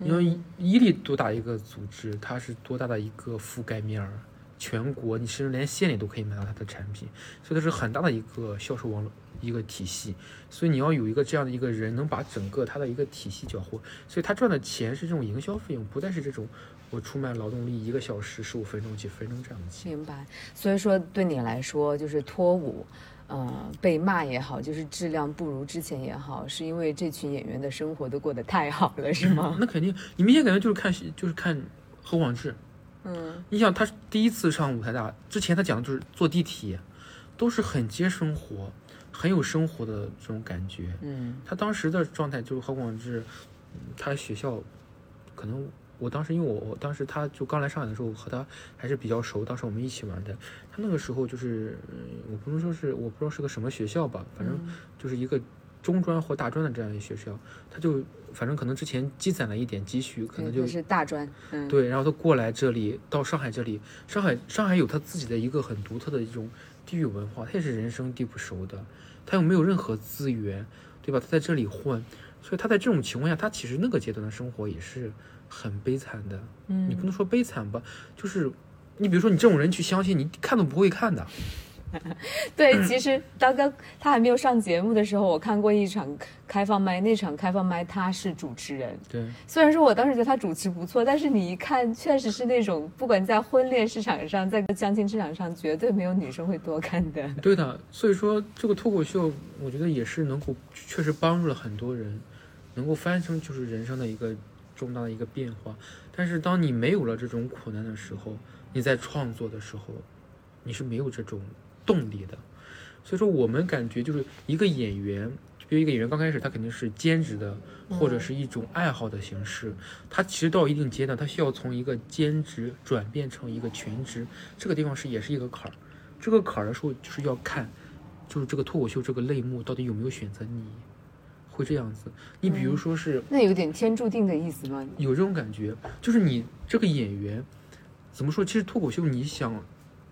因为伊利多大一个组织，它是多大的一个覆盖面儿，全国你甚至连县里都可以买到它的产品，所以它是很大的一个销售网络。一个体系，所以你要有一个这样的一个人，能把整个它的一个体系搅和，所以他赚的钱是这种营销费用，不再是这种我出卖劳动力一个小时十五分钟几分钟这样的钱。明白。所以说对你来说，就是脱舞，呃，被骂也好，就是质量不如之前也好，是因为这群演员的生活都过得太好了，是吗？那肯定，你明显感觉就是看就是看何广智，嗯，你想他第一次上舞台大，之前他讲的就是坐地铁，都是很接生活。很有生活的这种感觉，嗯，他当时的状态就是何广智，他学校，可能我当时因为我我当时他就刚来上海的时候和他还是比较熟，当时我们一起玩的，他那个时候就是，我不能说是我不知道是个什么学校吧，反正就是一个中专或大专的这样一个学校，他就反正可能之前积攒了一点积蓄，可能就是大专，对，然后他过来这里到上海这里，上海上海有他自己的一个很独特的一种。地域文化，他也是人生地不熟的，他又没有任何资源，对吧？他在这里混，所以他在这种情况下，他其实那个阶段的生活也是很悲惨的。嗯你不能说悲惨吧，就是你比如说你这种人去相信，你看都不会看的。*laughs* 对，*clears throat* 其实刚刚他还没有上节目的时候，我看过一场开放麦，那场开放麦他是主持人。对，虽然说我当时觉得他主持不错，但是你一看，确实是那种不管在婚恋市场上，在相亲市场上，绝对没有女生会多看的。对的，所以说这个脱口秀，我觉得也是能够确实帮助了很多人，能够翻身就是人生的一个重大的一个变化。但是当你没有了这种苦难的时候，你在创作的时候，你是没有这种动力的。所以说，我们感觉就是一个演员，比如一个演员刚开始他肯定是兼职的，或者是一种爱好的形式。他其实到一定阶段，他需要从一个兼职转变成一个全职，这个地方是也是一个坎儿。这个坎儿的时候，就是要看，就是这个脱口秀这个类目到底有没有选择你，会这样子。你比如说是那有点天注定的意思吗？有这种感觉，就是你这个演员怎么说？其实脱口秀你想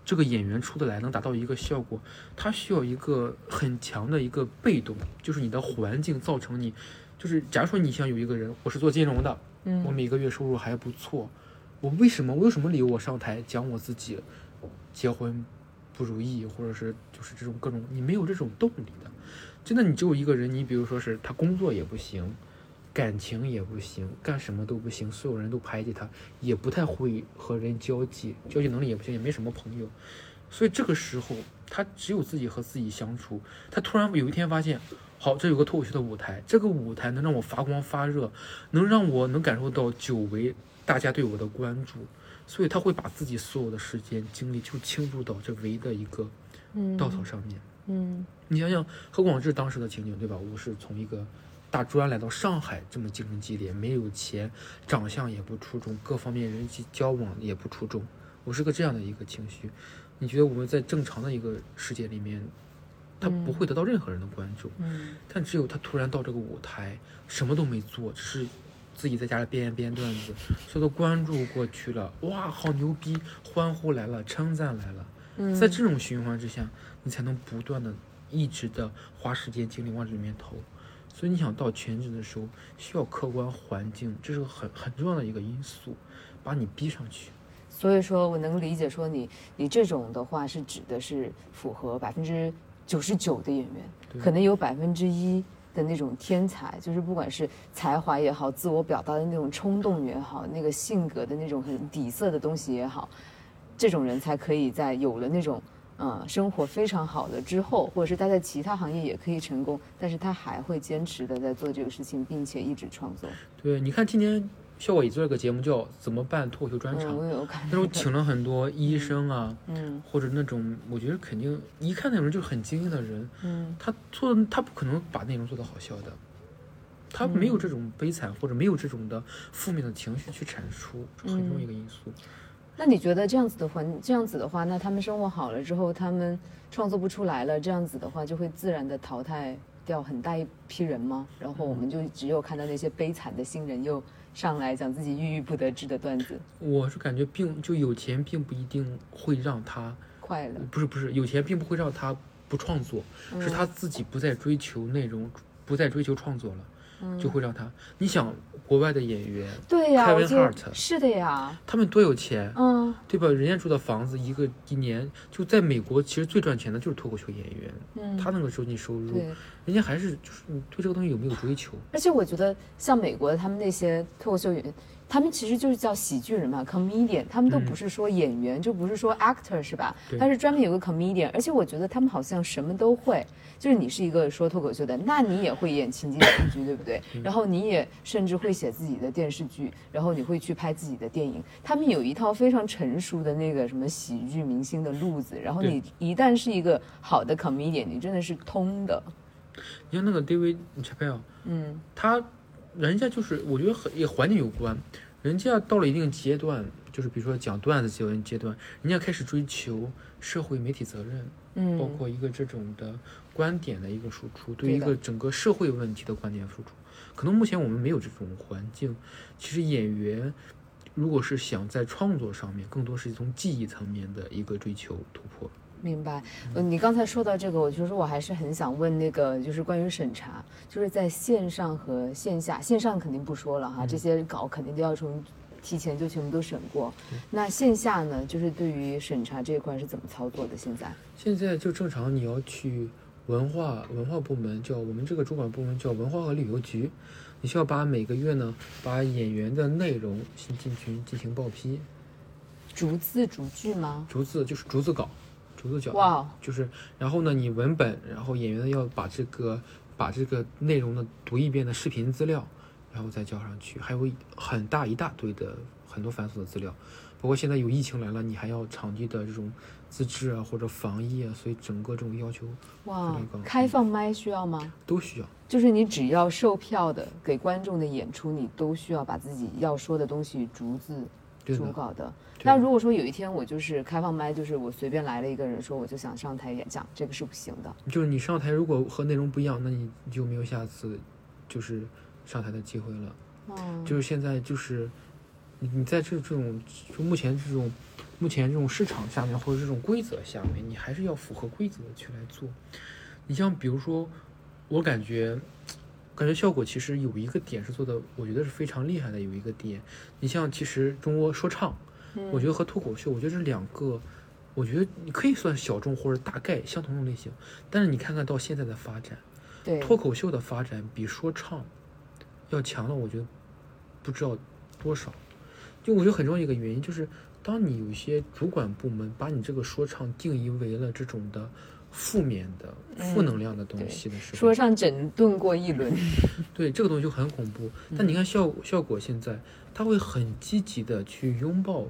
这个演员出得来能达到一个效果，他需要一个很强的一个被动，就是你的环境造成你，就是假如说你想有一个人，我是做金融的，嗯我嗯每个月收入还不错，我为什么我有什么理由我上台讲我自己结婚不如意，或者是就是这种各种，你没有这种动力的。真的，你只有一个人，你比如说是他工作也不行，感情也不行，干什么都不行，所有人都排挤他，也不太会和人交际，交际能力也不行，也没什么朋友，所以这个时候他只有自己和自己相处。他突然有一天发现，好，这有个脱口秀的舞台，这个舞台能让我发光发热，能让我能感受到久违大家对我的关注，所以他会把自己所有的时间精力就倾注到这唯一的一个稻草上面。嗯你想想何广智当时的情景，对吧？我是从一个大专来到上海，这么竞争激烈，没有钱，长相也不出众，各方面人际交往也不出众，我是个这样的一个情绪。你觉得我们在正常的一个世界里面，他不会得到任何人的关注，嗯但只有他突然到这个舞台，什么都没做，只是自己在家里编编段子，所有的关注过去了，哇，好牛逼，欢呼来了，称赞来了。嗯在这种循环之下，你才能不断的、一直的花时间精力往这里面投。所以你想到全职的时候，需要客观环境，这是个很很重要的一个因素，把你逼上去。所以说我能理解说你你这种的话是指的是符合百分之九十九的演员，可能有百分之一的那种天才，就是不管是才华也好，自我表达的那种冲动也好，那个性格的那种很底色的东西也好，这种人才可以在有了那种。呃，生活非常好了之后，或者是他在其他行业也可以成功，但是他还会坚持的在做这个事情，并且一直创作。对，你看今年效果也做了个节目叫《怎么办脱口秀专场嗯，》，我有看那时候请了很多医生啊，嗯或者那种我觉得肯定一看那种人就是很精英的人，嗯他做他不可能把内容做得好笑的，他没有这种悲惨或者没有这种的负面的情绪去产出，这很重要一个因素。那你觉得这样子的环，这样子的话，那他们生活好了之后，他们创作不出来了，这样子的话，就会自然的淘汰掉很大一批人吗？然后我们就只有看到那些悲惨的新人又上来讲自己郁郁不得志的段子，我是感觉并就有钱并不一定会让他，快乐。不是不是有钱并不会让他不创作，是他自己不再追求内容，不再追求创作了，就会让他。你想国外的演员，对呀、Kevin Hart 是的呀，他们多有钱，嗯对吧？人家住的房子一个一年就在美国，其实最赚钱的就是脱口秀演员，嗯，他那个收进收入，人家还是就是你对这个东西有没有追求？而且我觉得像美国的他们那些脱口秀演员，他们其实就是叫喜剧人嘛，comedian，他们都不是说演员，就不是说 actor 是吧？他是专门有个 comedian，而且我觉得他们好像什么都会。就是你是一个说脱口秀的，那你也会演情景喜剧，对不对？然后你也甚至会写自己的电视剧，然后你会去拍自己的电影。他们有一套非常成熟的那个什么喜剧明星的路子，然后你一旦是一个好的 comedian，你真的是通的。你像那个 David Chappelle，嗯他人家就是我觉得和也环境有关，人家到了一定阶段，就是比如说讲段子阶段阶段，人家开始追求社会媒体责任，嗯，包括一个这种的观点的一个输出，对一个整个社会问题的观点输出。可能目前我们没有这种环境，其实演员如果是想在创作上面，更多是从技艺层面的一个追求突破。明白，嗯，你刚才说到这个，我就是我还是很想问那个，就是关于审查，就是在线上和线下，线上肯定不说了哈，这些稿肯定都要从提前就全部都审过。那线下呢，就是对于审查这一块是怎么操作的？现在现在就正常，你要去文化文化部门，叫我们这个主管部门叫文化和旅游局，你需要把每个月呢，把演员的内容先进群进行报批，逐字逐句吗？逐字就是逐字稿。逐字脚，哇，就是，然后呢，你文本，然后演员要把这个把这个内容呢读一遍的视频资料，然后再交上去，还有很大一大堆的很多繁琐的资料，包括现在有疫情来了，你还要场地的这种资质啊或者防疫啊，所以整个这种要求，哇，开放麦需要吗？都需要，就是你只要售票的给观众的演出，你都需要把自己要说的东西逐字。主稿的，那如果说有一天我就是开放麦，就是我随便来了一个人说我就想上台演讲，这个是不行的。就是你上台如果和内容不一样，那你就没有下次就是上台的机会了。嗯，就是现在就是你你在这这种就目前这种目前这种市场下面或者这种规则下面，你还是要符合规则去来做。你像比如说，我感觉。感觉效果其实有一个点是做的，我觉得是非常厉害的。有一个点，你像其实中国说唱，我觉得和脱口秀，我觉得这两个，我觉得你可以算小众或者大概相同的类型。但是你看看到现在的发展，对脱口秀的发展比说唱要强了，我觉得不知道多少。就我觉得很重要一个原因就是，当你有一些主管部门把你这个说唱定义为了这种的。负面的、负能量的东西的时候，说上整顿过一轮，*laughs* 对这个东西就很恐怖。但你看效效果，现在他会很积极的去拥抱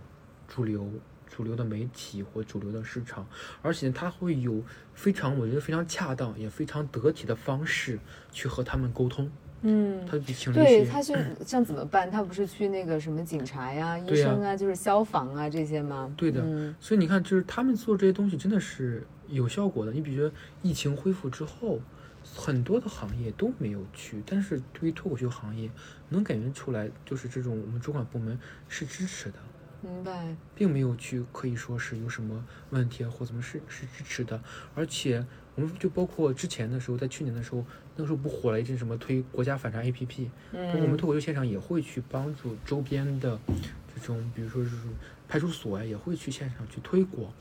主流、主流的媒体或主流的市场，而且他会有非常我觉得非常恰当也非常得体的方式去和他们沟通。嗯，他比请对，他是 *clears throat* 像怎么办？他不是去那个什么警察呀、医生啊，就是消防啊这些吗？对的，所以你看，就是他们做这些东西真的是有效果的。你比如说疫情恢复之后，很多的行业都没有去，但是对于脱口秀行业，能感觉出来，就是这种我们主管部门是支持的。明白，并没有去可以说是有什么问题啊，或怎么是是支持的，而且我们就包括之前的时候，在去年的时候，那个时候不火了一阵什么推国家反诈 APP，包括我们脱口秀现场也会去帮助周边的这种，比如说是派出所呀，也会去现场去推广。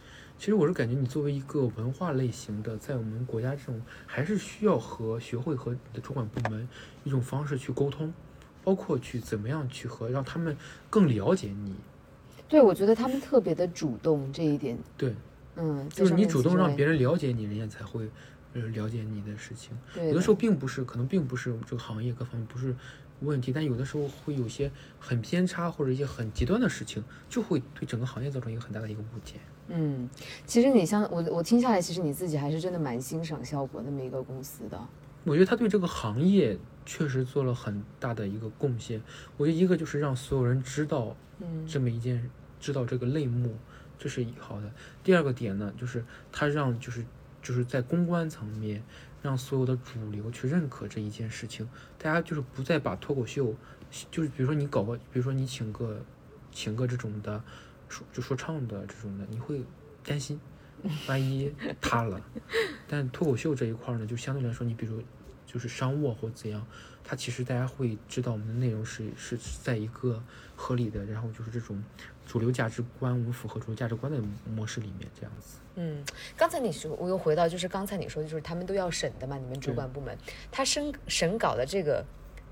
其实我是感觉你作为一个文化类型的，在我们国家这种还是需要和学会和你的主管部门一种方式去沟通，包括去怎么样去和让他们更了解你。对，我觉得他们特别的主动这一点。对，嗯，就是你主动让别人了解你，人家才会呃了解你的事情。有的时候并不是，可能并不是这个行业各方面不是问题，但有的时候会有些很偏差或者一些很极端的事情，就会对整个行业造成一个很大的一个误解。嗯，其实你像我，我听下来，其实你自己还是真的蛮欣赏效果那么一个公司的。我觉得他对这个行业确实做了很大的一个贡献。我觉得一个就是让所有人知道，嗯，这么一件。知道这个类目，这是好的。第二个点呢，就是他让就是就是在公关层面，让所有的主流去认可这一件事情。大家就是不再把脱口秀，就是比如说你搞个，比如说你请个请个这种的说就说唱的这种的，你会担心万一塌了。*laughs* 但脱口秀这一块呢，就相对来说，你比如就是商务或怎样。它其实大家会知道我们的内容是是在一个合理的，然后就是这种主流价值观，我们符合主流价值观的模式里面这样子。嗯，刚才你说，我又回到就是刚才你说的，就是他们都要审的嘛，你们主管部门，他审审稿的这个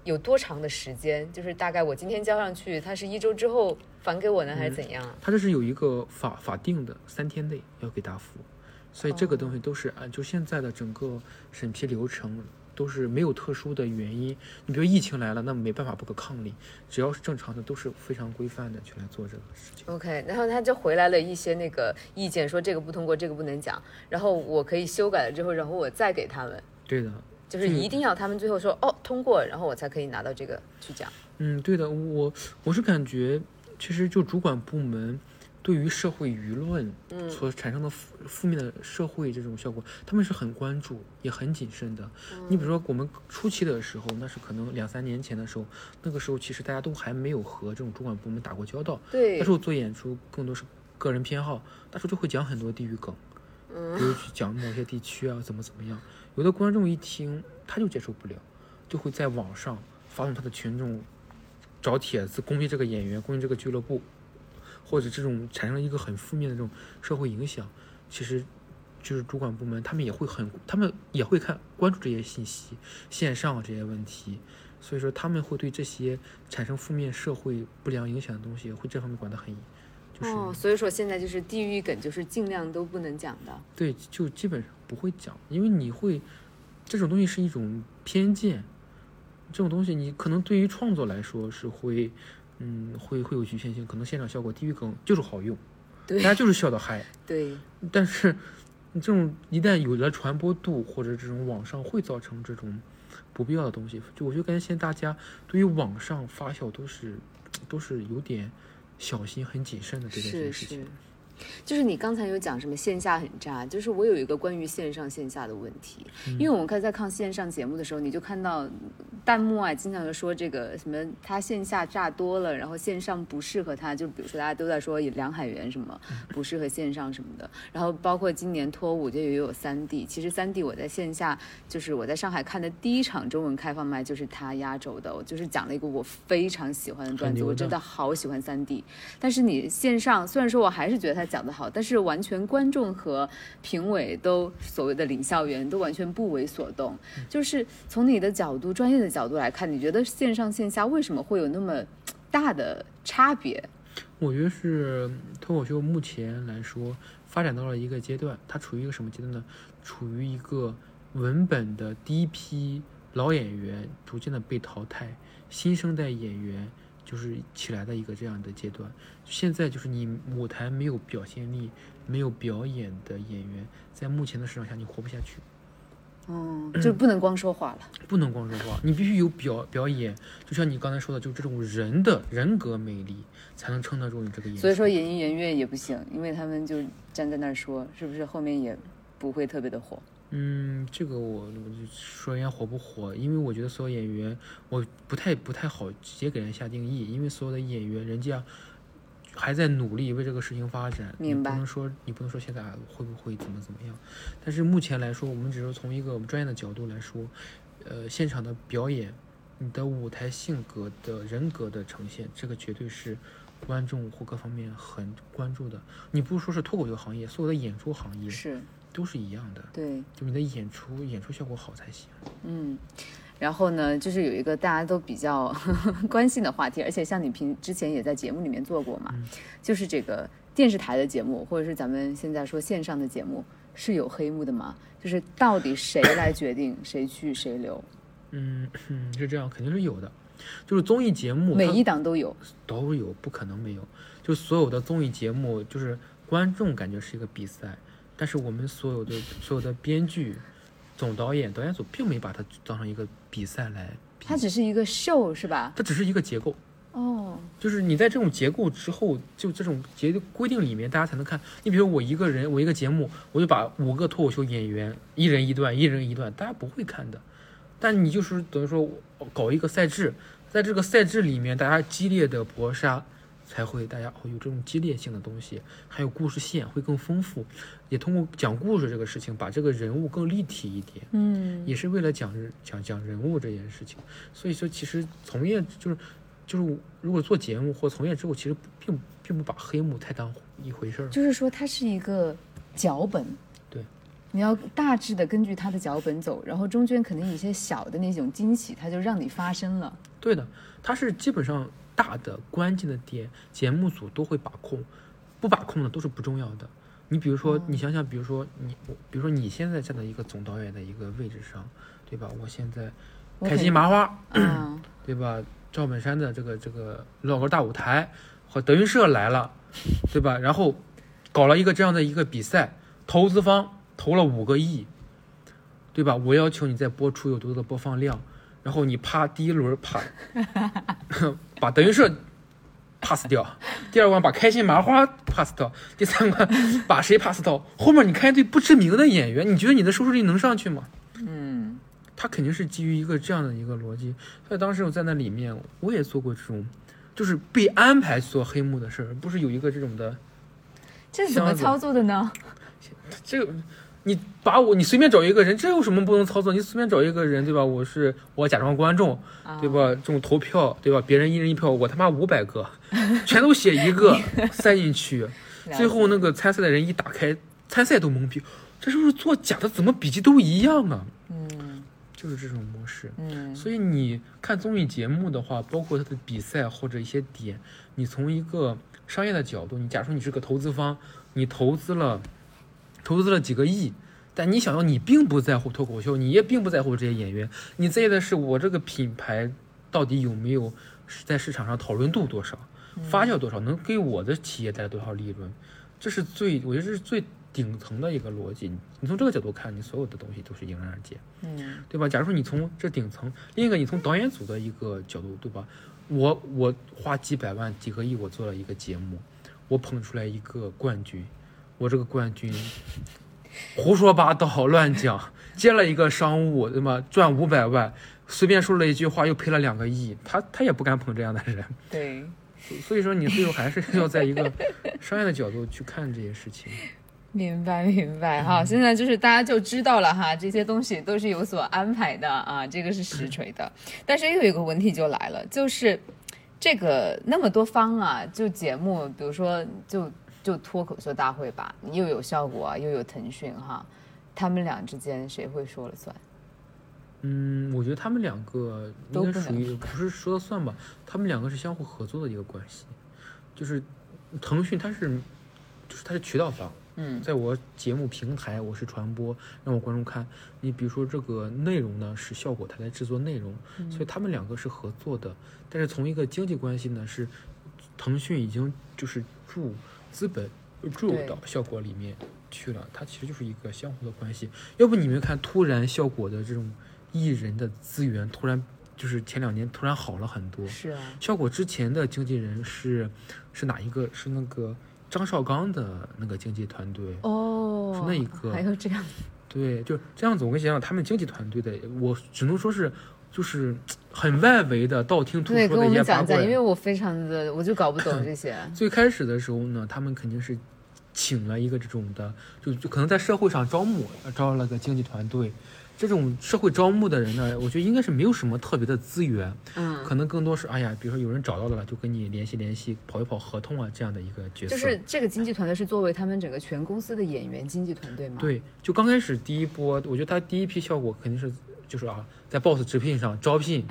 有多长的时间？就是大概我今天交上去，他是一周之后返给我呢，还是怎样？他这是有一个法法定的三天内要给答复，所以这个东西都是按就现在的整个审批流程。都是没有特殊的原因，你比如疫情来了，那没办法不可抗力，只要是正常的，都是非常规范的去来做这个事情。OK，然后他就回来了一些那个意见，说这个不通过，这个不能讲，然后我可以修改了之后，然后我再给他们。对的，就是一定要他们最后说哦通过，然后我才可以拿到这个去讲。嗯，对的，我我是感觉其实就主管部门。对于社会舆论所产生的负负面的社会这种效果，他们是很关注也很谨慎的。你比如说我们初期的时候，那是可能两三年前的时候，那个时候其实大家都还没有和这种主管部门打过交道。对，那时候做演出更多是个人偏好，那时候就会讲很多地域梗，比如去讲某些地区啊怎么怎么样，有的观众一听他就接受不了，就会在网上发动他的群众找帖子攻击这个演员，攻击这个俱乐部，或者这种产生了一个很负面的这种社会影响。其实，就是主管部门他们也会很，他们也会看关注这些信息，线上这些问题，所以说他们会对这些产生负面社会不良影响的东西，会这方面管得很严。就是、哦，所以说现在就是地域梗，就是尽量都不能讲的。对，就基本上不会讲，因为你会这种东西是一种偏见，这种东西你可能对于创作来说是会，嗯，会会有局限性，可能现场效果地域梗就是好用，对，大家就是笑得嗨，*laughs* 对。但是这种一旦有了传播度或者这种网上会造成这种不必要的东西，就我就感觉现在大家对于网上发酵都是都是有点。小心、很谨慎的对待这件事情。就是你刚才有讲什么线下很炸，就是我有一个关于线上线下的问题，因为我们看在看线上节目的时候，你就看到弹幕啊，经常就说这个什么他线下炸多了，然后线上不适合他，就比如说大家都在说梁海源什么不适合线上什么的，然后包括今年脱五就也有三 D，其实三 D 我在线下就是我在上海看的第一场中文开放麦就是他压轴的，我就是讲了一个我非常喜欢的段子，我真的好喜欢三 D，但是你线上虽然说我还是觉得他。讲得好，但是完全观众和评委都所谓的领笑员都完全不为所动。就是从你的角度、专业的角度来看，你觉得线上线下为什么会有那么大的差别？我觉得是脱口秀目前来说发展到了一个阶段，它处于一个什么阶段呢？处于一个文本的第一批老演员逐渐的被淘汰，新生代演员。就是起来的一个这样的阶段，现在就是你舞台没有表现力、没有表演的演员，在目前的市场下你活不下去。哦，就不能光说话了，不能光说话，你必须有表表演。就像你刚才说的，就这种人的人格魅力，才能撑得住你这个演。所以说，演艺演乐也不行，因为他们就站在那儿说，是不是后面也不会特别的火？嗯，这个我我就说人家火不火，因为我觉得所有演员，我不太不太好直接给人下定义，因为所有的演员人家还在努力为这个事情发展，明白？不能说你不能说现在会不会怎么怎么样，但是目前来说，我们只是从一个专业的角度来说，呃，现场的表演，你的舞台性格的人格的呈现，这个绝对是观众或各方面很关注的。你不是说是脱口秀行业，所有的演出行业是。都是一样的，对，就你的演出演出效果好才行。嗯，然后呢，就是有一个大家都比较 *laughs* 关心的话题，而且像你平之前也在节目里面做过嘛，就是这个电视台的节目，或者是咱们现在说线上的节目，是有黑幕的吗？就是到底谁来决定谁去谁留？嗯，*laughs* 是这样，肯定是有的。就是综艺节目，每一档都有，都有，不可能没有。就所有的综艺节目，就是观众感觉是一个比赛。但是我们所有的所有的编剧、总导演、导演组并没把它当成一个比赛来，它只是一个秀，是吧？它只是一个结构。哦，就是你在这种结构之后，就这种结规定里面，大家才能看。你比如我一个人，我一个节目，我就把五个脱口秀演员一人一段，一人一段，大家不会看的。但你就是等于说搞一个赛制，在这个赛制里面，大家激烈的搏杀。才会大家会有这种激烈性的东西，还有故事线会更丰富，也通过讲故事这个事情，把这个人物更立体一点。嗯，也是为了讲讲讲人物这件事情。所以说，其实从业就是就是如果做节目或从业之后，其实并并不把黑幕太当一回事儿。就是说，它是一个脚本。对，你要大致的根据他的脚本走，然后中间可能一些小的那种惊喜，它就让你发生了。对的，它是基本上。大的关键的点，节目组都会把控，不把控的都是不重要的。你比如说，你想想，比如说你，比如说你现在站在一个总导演的一个位置上，对吧？我现在开心麻花，*clears throat* 对吧？赵本山的这个这个老歌大舞台和德云社来了，对吧？然后搞了一个这样的一个比赛，投资方投了五个亿，对吧？我要求你再播出有多多的播放量。然后你啪第一轮啪 *laughs* *laughs* 把德云社 pass 掉，第二关把开心麻花 pass 掉，第三关把谁 pass 掉？后面你看一堆不知名的演员，你觉得你的收视率能上去吗？嗯，他肯定是基于一个这样的一个逻辑。所以当时我在那里面，我也做过这种，就是被安排做黑幕的事儿，不是有一个这种的。这是怎么操作的呢？这个你把我你随便找一个人，这有什么不能操作？你随便找一个人，对吧？我是我假装观众，对吧？这种投票，对吧？别人一人一票，我他妈五百个，*laughs* 全都写一个 *laughs* 塞进去，最后那个参赛的人一打开，参赛都懵逼，这是不是作假的？怎么笔记都一样啊？嗯就是这种模式。嗯所以你看综艺节目的话，包括它的比赛或者一些点，你从一个商业的角度，你假如说你是个投资方，你投资了投资了几个亿，但你想要你并不在乎脱口秀，你也并不在乎这些演员，你在意的是我这个品牌到底有没有在市场上讨论度多少，发酵多少，能给我的企业带来多少利润，这是最我觉得这是最顶层的一个逻辑。你从这个角度看，你所有的东西都是迎刃而解。嗯对吧？假如说你从这顶层，另一个你从导演组的一个角度，对吧？我我花几百万、几个亿，我做了一个节目，我捧出来一个冠军，我这个冠军胡说八道、*laughs* 乱讲，接了一个商务，对吗？赚五百万，随便说了一句话又赔了两个亿，他他也不敢捧这样的人。*laughs* 对。所以说，你最后还是要在一个 *laughs* 商业的角度去看这些事情。明白明白哈，现在就是大家就知道了哈，这些东西都是有所安排的啊，这个是实锤的。但是又有一个问题就来了，就是这个那么多方啊，就节目，比如说就就脱口秀大会吧，又有效果啊，又有腾讯哈，他们俩之间谁会说了算？嗯，我觉得他们两个应该属于不是说了算吧，他们两个是相互合作的一个关系，就是腾讯它是就是它是渠道方，嗯在我节目平台我是传播，让我观众看。你比如说这个内容呢是效果台在制作内容，所以他们两个是合作的。但是从一个经济关系呢，是腾讯已经就是注资本注入到效果里面去了，它其实就是一个相互的关系。要不你们看，突然效果的这种艺人的资源突然就是前两年突然好了很多。是啊，效果之前的经纪人是是哪一个？是那个张绍刚的那个经纪团队。哦，是那一个还有这样，对，就这样子。我跟你讲，他们经纪团队的，我只能说是就是很外围的道听途对，跟我说的一些八卦们讲讲，。因为我非常的我就搞不懂这些，*laughs* 最开始的时候呢，他们肯定是请了一个这种的，就就可能在社会上招募，招了个经纪团队。这种社会招募的人呢，我觉得应该是没有什么特别的资源，嗯，可能更多是哎呀，比如说有人找到了，就跟你联系联系，跑一跑合同啊这样的一个角色。就是这个经纪团队是作为他们整个全公司的演员经纪团队吗？，对，就刚开始第一波，我觉得他第一批效果肯定是就是啊，在 Boss 直聘上招聘，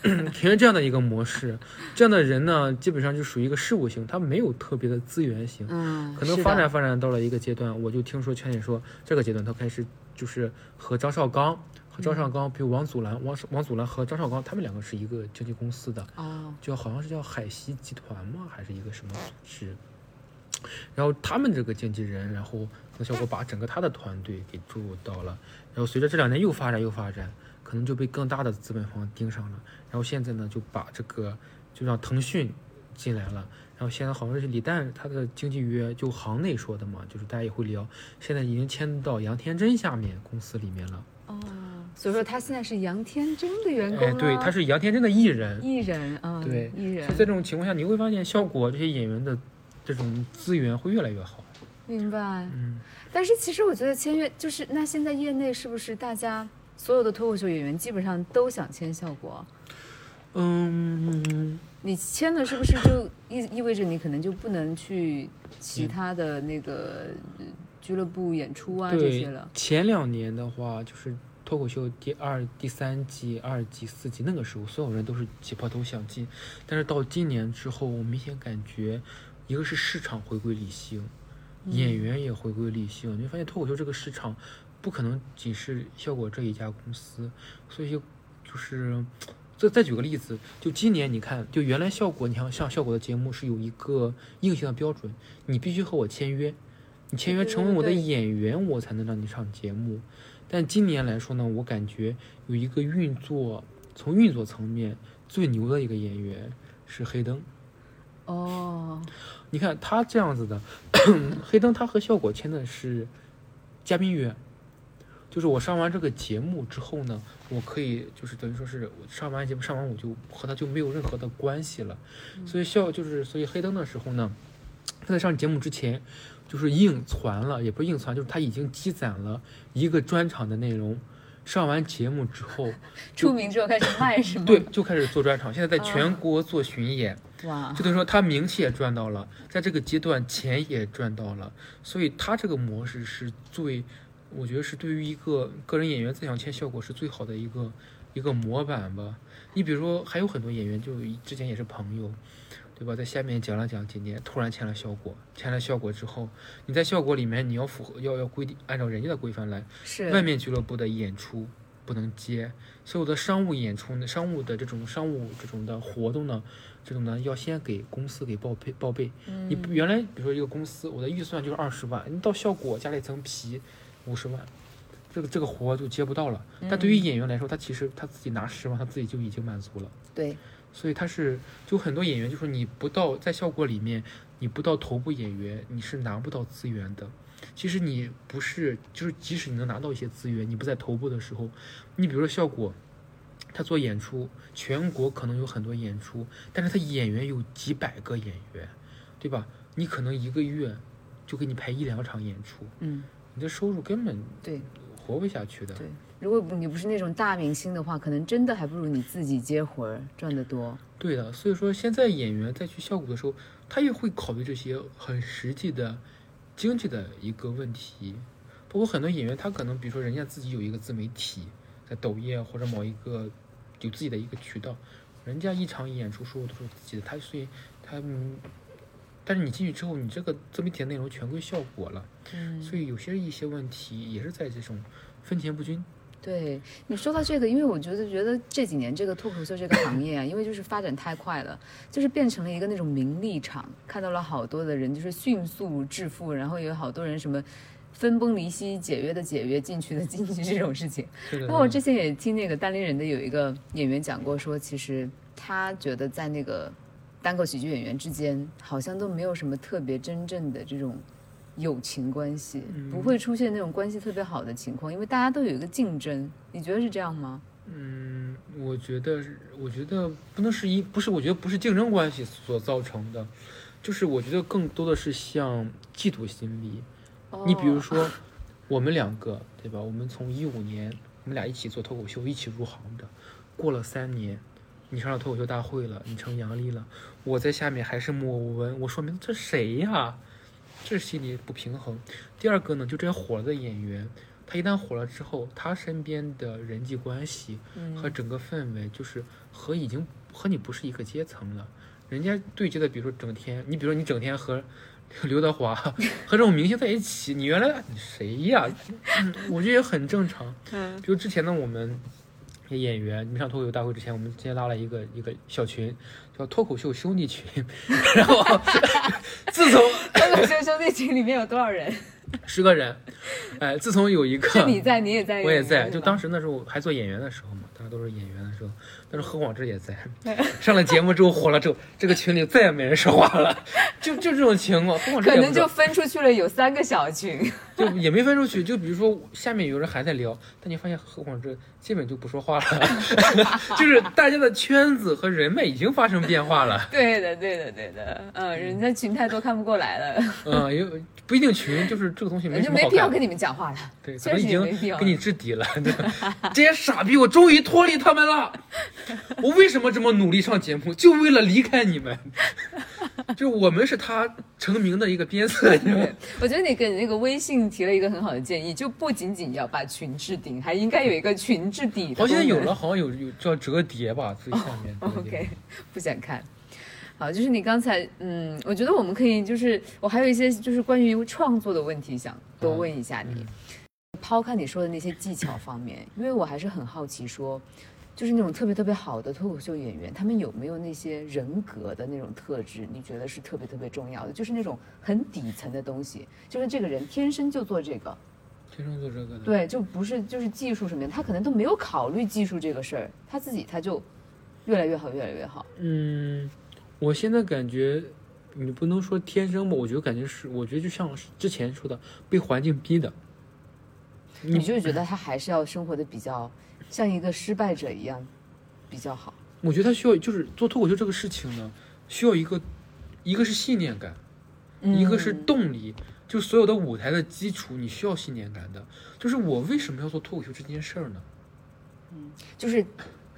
肯定是这样的一个模式。这样的人呢，基本上就属于一个事务型，他没有特别的资源型。嗯，可能发展发展到了一个阶段，我就听说圈里说，这个阶段他开始就是和张绍刚和张绍刚，比如王祖蓝、王王祖蓝和张绍刚，他们两个是一个经纪公司的，哦，就好像是叫海西集团吗？还是一个什么组织？然后他们这个经纪人，然后那效果把整个他的团队给注入到了，然后随着这两年又发展又发展，可能就被更大的资本方盯上了。然后现在呢，就把这个就让腾讯进来了。然后现在好像是李诞他的经纪约，就行内说的嘛，就是大家也会聊，现在已经签到杨天真下面公司里面了。哦，所以说他现在是杨天真的员工哎，对，他是是杨天真的艺人。艺人啊，对艺人所以在这种情况下，你会发现效果这些演员的这种资源会越来越好。明白。嗯，但是其实我觉得签约就是那现在业内是不是大家所有的脱口秀演员基本上都想签效果？嗯，你签了是不是就意意味着你可能就不能去其他的那个呃俱乐部演出啊这些了？，前两年的话，就是脱口秀第二、第三季、二季、四季那个时候，所有人都是挤破头想进，但是到今年之后，我明显感觉，一个是市场回归理性，演员也回归理性，你会发现脱口秀这个市场不可能仅是效果这一家公司，所以就是。再再举个例子，就今年你看，就原来效果，你像上效果的节目是有一个硬性的标准，你必须和我签约，你签约成为我的演员，我才能让你上节目。但今年来说呢，我感觉有一个运作，从运作层面最牛的一个演员是黑灯。哦，你看他这样子的，*coughs* 黑灯他和效果签的是嘉宾约，就是我上完这个节目之后呢，我可以就是等于说是我上完节目上完我就和他就没有任何的关系了，所以效就是所以黑灯的时候呢，他在上节目之前就是硬传了，也不是硬传，就是他已经积攒了一个专场的内容。上完节目之后，*laughs* 出名之后开始卖是吗？对，就开始做专场，现在在全国做巡演。哇，就等于说他名气也赚到了，在这个阶段钱也赚到了，所以他这个模式是最，我觉得是对于一个个人演员再想签效果是最好的一个一个模板吧。你比如说还有很多演员，就之前也是朋友，对吧？在下面讲了讲几年，突然签了效果，签了效果之后，你在效果里面你要符合要要规定，按照人家的规范来，是外面俱乐部的演出不能接，所有的商务演出呢，商务的这种商务这种的活动呢，这种呢要先给公司给报备报备。你原来比如说一个公司，我的预算就是二十万，你到效果加了一层皮，五十万，这个这个活就接不到了。但对于演员来说，他其实他自己拿十万，他自己就已经满足了。对，所以他是就很多演员就说你不到在效果里面，你不到头部演员，你是拿不到资源的。其实你不是，就是即使你能拿到一些资源，你不在头部的时候，你比如说效果，他做演出，全国可能有很多演出，但是他演员有几百个演员，对吧？你可能一个月就给你排一两场演出，嗯，你的收入根本对活不下去的。对。如果你不是那种大明星的话，可能真的还不如你自己接活儿赚得多。对的，所以说现在演员在去效果的时候，他也会考虑这些很实际的经济的一个问题。包括很多演员，他可能比如说人家自己有一个自媒体，在抖音啊或者某一个有自己的一个渠道，人家一场演出收入都是自己的，他所以他嗯，但是你进去之后，你这个自媒体的内容全归效果了，嗯所以有些一些问题也是在这种分钱不均。对你说到这个，因为我觉得觉得这几年这个脱口秀这个行业啊，因为就是发展太快了，就是变成了一个那种名利场，看到了好多的人就是迅速致富，然后有好多人什么分崩离析、解约的解约、进去的进去 *laughs* 这种事情。是的，然后我之前也听那个单立人的有一个演员讲过，说其实他觉得在那个单口喜剧演员之间，好像都没有什么特别真正的这种友情关系，不会出现那种关系特别好的情况，因为大家都有一个竞争。你觉得是这样吗？嗯，我觉得，我觉得不能是一，不是，我觉得不是竞争关系所造成的，就是我觉得更多的是像嫉妒心理。你比如说，我们两个，对吧？我们从一五年，我们俩一起做脱口秀，一起入行的，过了三年，你上了脱口秀大会了，你成杨笠了，我在下面还是默无闻，我说明这谁呀？这是心里不平衡。第二个呢，就这些火了的演员，他一旦火了之后，他身边的人际关系和整个氛围，就是和已经和你不是一个阶层了。人家对接的，比如说整天，你比如说你整天和 *laughs* 刘德华 *laughs* 和这种明星在一起，你原来你谁呀？嗯，我觉得也很正常。嗯，比如之前的我们演员，没上脱口秀大会之前，我们之前拉了一个一个小群，叫脱口秀兄弟群。*laughs* 然后自从脱口秀兄弟群里面有多少人？十个人，哎，自从有一个是你在，你也在，我也在，就当时时那时候还做演员的时候嘛，都是演员的时候，但是何广智也在。*laughs* 上了节目之后火了之后，这个群里再也没人说话了，就就这种情况。何广智可能就分出去了有三个小群。就也没分出去，就比如说下面有人还在聊，但你发现何广智基本就不说话了，*laughs* 就是大家的圈子和人脉已经发生变化了。对的，对的，对的，嗯，人家群太多看不过来了，嗯，因为不一定群，就是这个东西没就什么好。没必要跟你们讲话了。对，可确能已经跟你置底了。对这些傻逼，我终于脱离他们了。*laughs* 我为什么这么努力上节目，就为了离开你们？*laughs* 就我们是他成名的一个鞭策，你知道吗，我觉得你给那个微信提了一个很好的建议，就不仅仅要把群置顶，还应该有一个群置底的好，现在有了，好像有有叫折叠吧，最下面。*laughs* OK，不想看。好，就是你刚才，嗯，我觉得我们可以，就是我还有一些就是关于创作的问题想多问一下你。抛开你说的那些技巧方面，因为我还是很好奇说，就是那种特别特别好的脱口秀演员，他们有没有那些人格的那种特质？你觉得是特别特别重要的，就是那种很底层的东西，就是这个人天生就做这个，天生做这个的。对，就不是就是技术什么的，他可能都没有考虑技术这个事儿，他自己他就越来越好，越来越好。嗯，我现在感觉，你不能说天生吧，我觉得感觉是，我觉得就像之前说的，被环境逼的。你就觉得他还是要生活的比较像一个失败者一样比较好。我觉得他需要，就是做脱口秀这个事情呢，需要一个，一个是信念感，一个是嗯动力。就所有的舞台的基础，你需要信念感的。就是我为什么要做脱口秀这件事儿呢？嗯就是，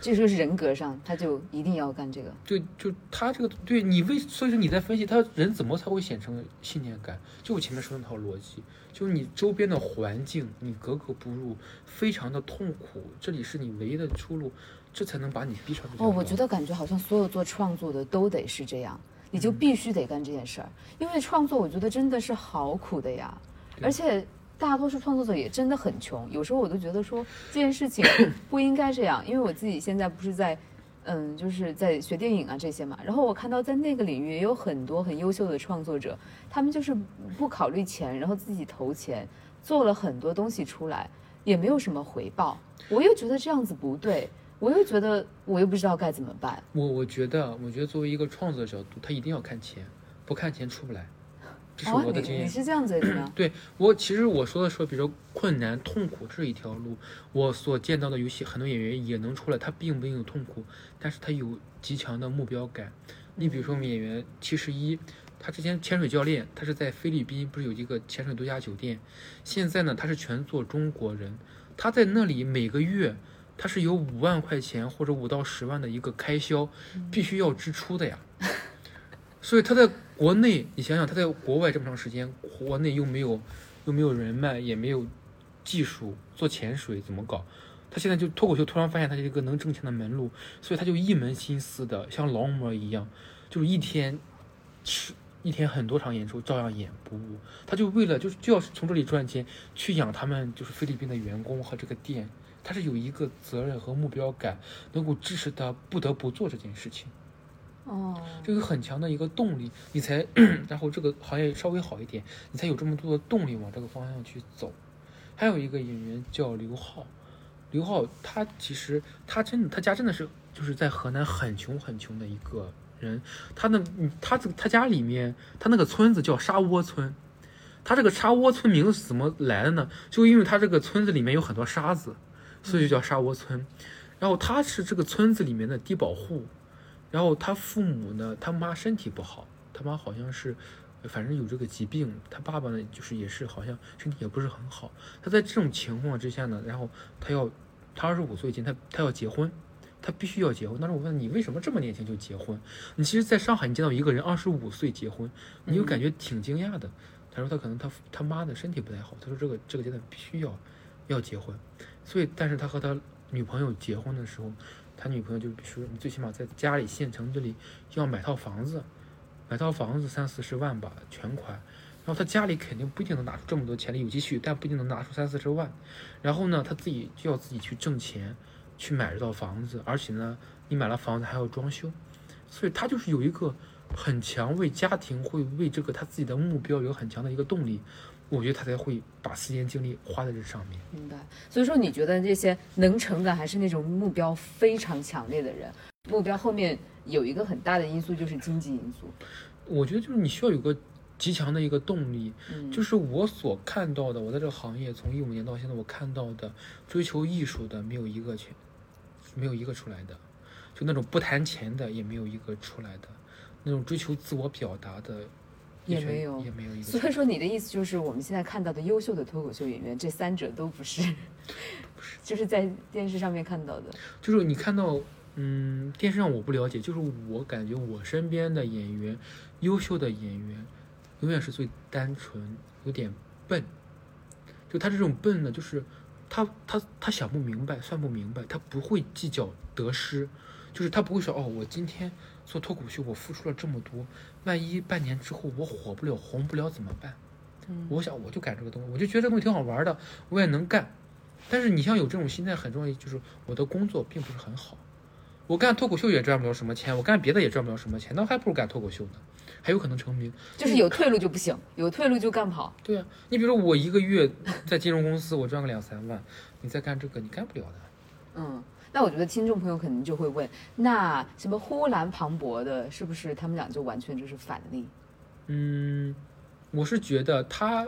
这就是人格上，他就一定要干这个。对就他这个对你为，所以说你在分析他人怎么才会显成信念感，就我前面说那套逻辑，就是你周边的环境你格格不入，非常的痛苦，这里是你唯一的出路，这才能把你逼上哦，我觉得感觉好像所有做创作的都得是这样，你嗯就必须得干这件事儿，因为创作我觉得真的是好苦的呀，而且大多数创作者也真的很穷，有时候我都觉得说这件事情 *coughs* 不应该这样，因为我自己现在不是在。嗯，就是在学电影啊这些嘛，然后我看到在那个领域也有很多很优秀的创作者，他们就是不考虑钱，然后自己投钱，做了很多东西出来，也没有什么回报。我又觉得这样子不对，我又觉得我又不知道该怎么办。我我觉得，我觉得作为一个创作者角度，他一定要看钱，不看钱出不来，这是哦，我的经验。你你是这样子的吗？对我，其实我说的说，比如说困难、痛苦这一条路，我所见到的游戏很多演员也能出来，他并没有痛苦，但是他有极强的目标感。你比如说我们演员七十一，他之前潜水教练，他是在菲律宾不是有一个潜水度假酒店，现在呢他是全做中国人，他在那里每个月他是有五万块钱或者五到十万的一个开销，必须要支出的呀。*laughs* 所以他在国内，你想想他在国外这么长时间，国内又没有又没有人脉，也没有技术做潜水怎么搞？他现在就脱口秀突然发现他是一个能挣钱的门路，所以他就一门心思的像劳模一样，就是一天吃一天很多场演出照样演不误。他就为了就是就要从这里赚钱，去养他们就是菲律宾的员工和这个店。他是有一个责任和目标感，能够支持他不得不做这件事情。哦，这个很强的一个动力，你才，*coughs* 然后这个行业稍微好一点，你才有这么多的动力往这个方向去走。还有一个演员叫刘浩，刘浩他其实他真的他家真的是就是在河南很穷很穷的一个人，他的嗯他这个他家里面他那个村子叫沙窝村，他这个沙窝村名字怎么来的呢？就因为他这个村子里面有很多沙子，所以就叫沙窝村。然后他是这个村子里面的低保户，然后他父母呢，他妈身体不好，他妈好像是，反正有这个疾病，他爸爸呢就是也是好像身体也不是很好。他在这种情况之下呢，然后他要，他二十五岁前，他他要结婚，他必须要结婚。当时我问你为什么这么年轻就结婚？你其实在上海你见到一个人二十五岁结婚，你就感觉挺惊讶的。他说他可能他他妈的身体不太好，他说这个这个阶段必须要要结婚，所以但是他和他女朋友结婚的时候，他女朋友就比如说你最起码在家里县城这里要买套房子，买套房子三四十万吧全款，然后他家里肯定不一定能拿出这么多钱来有积蓄，但不一定能拿出三四十万，然后呢他自己就要自己去挣钱去买这套房子，而且呢你买了房子还要装修，所以他就是有一个很强为家庭会为这个他自己的目标有很强的一个动力，我觉得他才会把时间精力花在这上面。明白。所以说，你觉得这些能成的还是那种目标非常强烈的人？目标后面有一个很大的因素就是经济因素。我觉得就是你需要有个极强的一个动力，嗯，就是我所看到的，我在这个行业从一五年到现在，我看到的追求艺术的没有一个全，没有一个出来的，就那种不谈钱的也没有一个出来的，那种追求自我表达的全也没有也没有一个。所以说你的意思就是，我们现在看到的优秀的脱口秀演员，这三者都不是不是，*laughs* 就是在电视上面看到的。就是你看到，嗯，电视上我不了解，就是我感觉我身边的演员，优秀的演员，永远是最单纯，有点笨。就他这种笨呢，就是他他他想不明白，算不明白，他不会计较得失，就是他不会说哦，我今天做脱口秀，我付出了这么多，万一半年之后我火不了、红不了怎么办？嗯我想我就干这个东西，我就觉得这个东西挺好玩的，我也能干。但是你像有这种心态很重要，就是我的工作并不是很好，我干脱口秀也赚不了什么钱，我干别的也赚不了什么钱，那还不如干脱口秀呢，还有可能成名。就是有退路就不行，有退路就干不好。对啊，你比如说我一个月在金融公司我赚个两三万，你再干这个你干不了的。嗯，那我觉得听众朋友可能就会问，那什么呼兰庞博的，是不是他们俩就完全就是反例？嗯，我是觉得他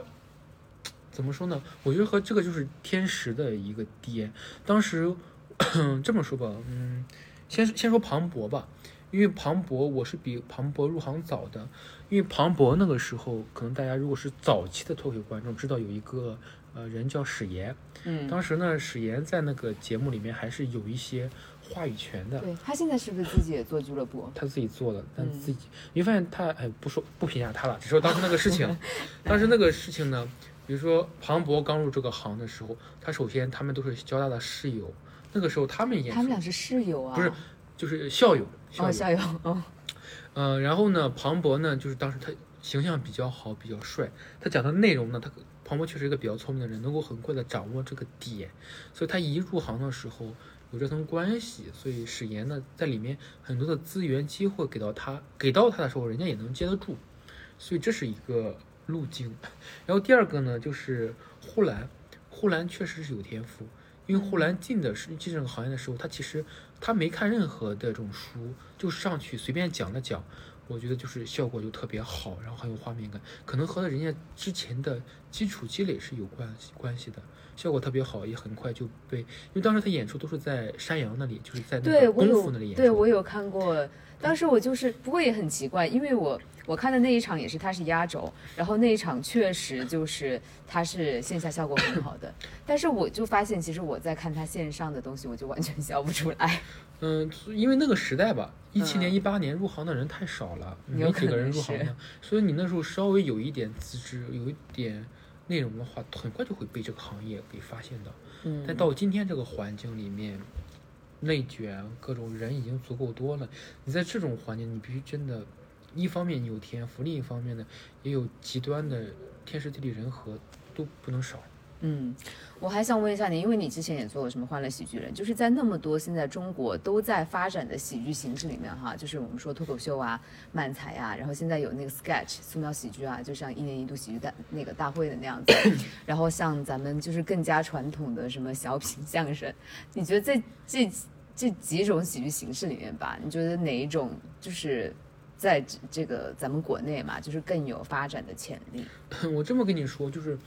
怎么说呢？我觉得和这个就是天时的一个跌。当时 *coughs* 这么说吧，嗯，先先说庞博吧，因因为庞博我是比庞博入行早的，因为庞博那个时候，可能大家如果是早期的脱口秀观众知道有一个呃人叫史岩，嗯，当时呢史岩在那个节目里面还是有一些话语权的，对他现在是不是自己也做俱乐部？他自己做的，但嗯自己、你发现他哎不说不评价他了，只说当时那个事情，*laughs* 当时那个事情呢，比如说庞博刚入这个行的时候，他首先他们都是交大的室友，那个时候他们演出他们俩是室友啊？不是就是校友，校哦，友，校友哦，*laughs* 呃，然后呢，庞博呢，就是当时他形象比较好，比较帅，他讲的内容呢，他庞博确实是一个比较聪明的人，能够很快的掌握这个点，所以他一入行的时候有这层关系，所以史岩呢在里面很多的资源机会给到他，给到他的时候，人家也能接得住，所以这是一个路径。然后第二个呢，就是呼兰，呼兰确实是有天赋，因为呼兰进的是进这个行业的时候，他其实他没看任何的这种书，就上去随便讲了讲，我觉得就是效果就特别好，然后很有画面感，可能和人家之前的基础积累是有关系关系的，效果特别好，也很快就被，因为当时他演出都是在山羊那里，就是在那个功夫那里演出，对我有看过，当时我就是，不过也很奇怪，因为我我看的那一场也是他是压轴，然后那一场确实就是他是线下效果很好的，但是我就发现其实我在看他线上的东西，我就完全笑不出来。*laughs* 嗯，因为那个时代吧，一七年、嗯。一八年入行的人太少了，有可没几个人入行的，所以你那时候稍微有一点资质，有一点内容的话，很快就会被这个行业给发现的。嗯，但到今天这个环境里面，内卷，各种人已经足够多了，你在这种环境，你必须真的，一方面你有天赋，另一方面呢，也有极端的天时地利人和，都不能少。嗯，我还想问一下你，因为你之前也做过什么《欢乐喜剧人》，就是在那么多现在中国都在发展的喜剧形式里面哈，就是我们说脱口秀啊、漫才啊，然后现在有那个 sketch 素描喜剧啊，就像一年一度喜剧大那个大会的那样子，*laughs* 然后像咱们就是更加传统的什么小品、相声，你觉得在这这几种喜剧形式里面吧，你觉得哪一种就是在这这个咱们国内嘛，就是更有发展的潜力？*laughs* 我这么跟你说，就是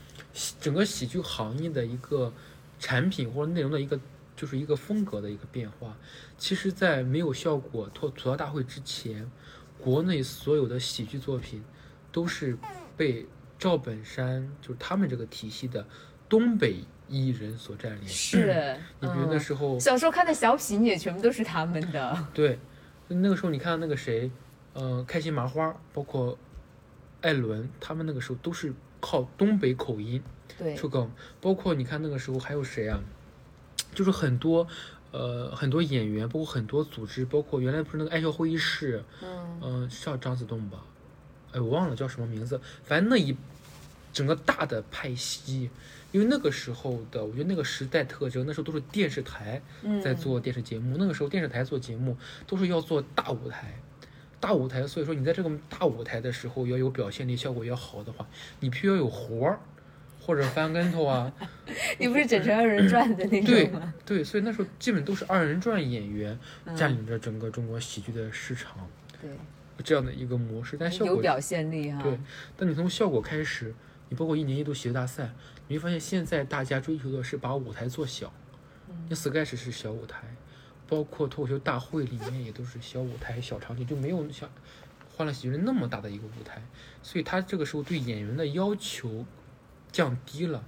整个喜剧行业的一个产品或者内容的一个，就是一个风格的一个变化。其实，在没有效果吐吐槽大会之前，国内所有的喜剧作品都是被赵本山就是他们这个体系的东北艺人所占领。是，你比如那嗯时候，小时候看的小品也全部都是他们的。对，那个时候你看那个谁，呃，开心麻花，包括艾伦，他们那个时候都是靠东北口音。对，出梗，包括你看那个时候还有谁啊？就是很多，呃，很多演员，包括很多组织，包括原来不是那个爱笑会议室，嗯，嗯、是叫张子栋吧？哎，我忘了叫什么名字，反正那一整个大的派系，因为那个时候的，我觉得那个时代特征，那时候都是电视台嗯在做电视节目，那个时候电视台做节目都是要做大舞台。大舞台，所以说你在这个大舞台的时候要有表现力，效果要好的话，你必须要有活儿，或者翻跟头啊，*laughs* 你不是整成二人转的那种吗？对，所以那时候基本都是二人转演员嗯占领着整个中国喜剧的市场，对，这样的一个模式。但效果有表现力哈。对，但你从效果开始，你包括一年一度喜剧大赛，你会发现现在大家追求的是把舞台做小。那 sketch 是小舞台，包括脱口秀大会里面也都是小舞台、小场景，就没有像《欢乐喜剧人》那么大的一个舞台，所以他这个时候对演员的要求降低了。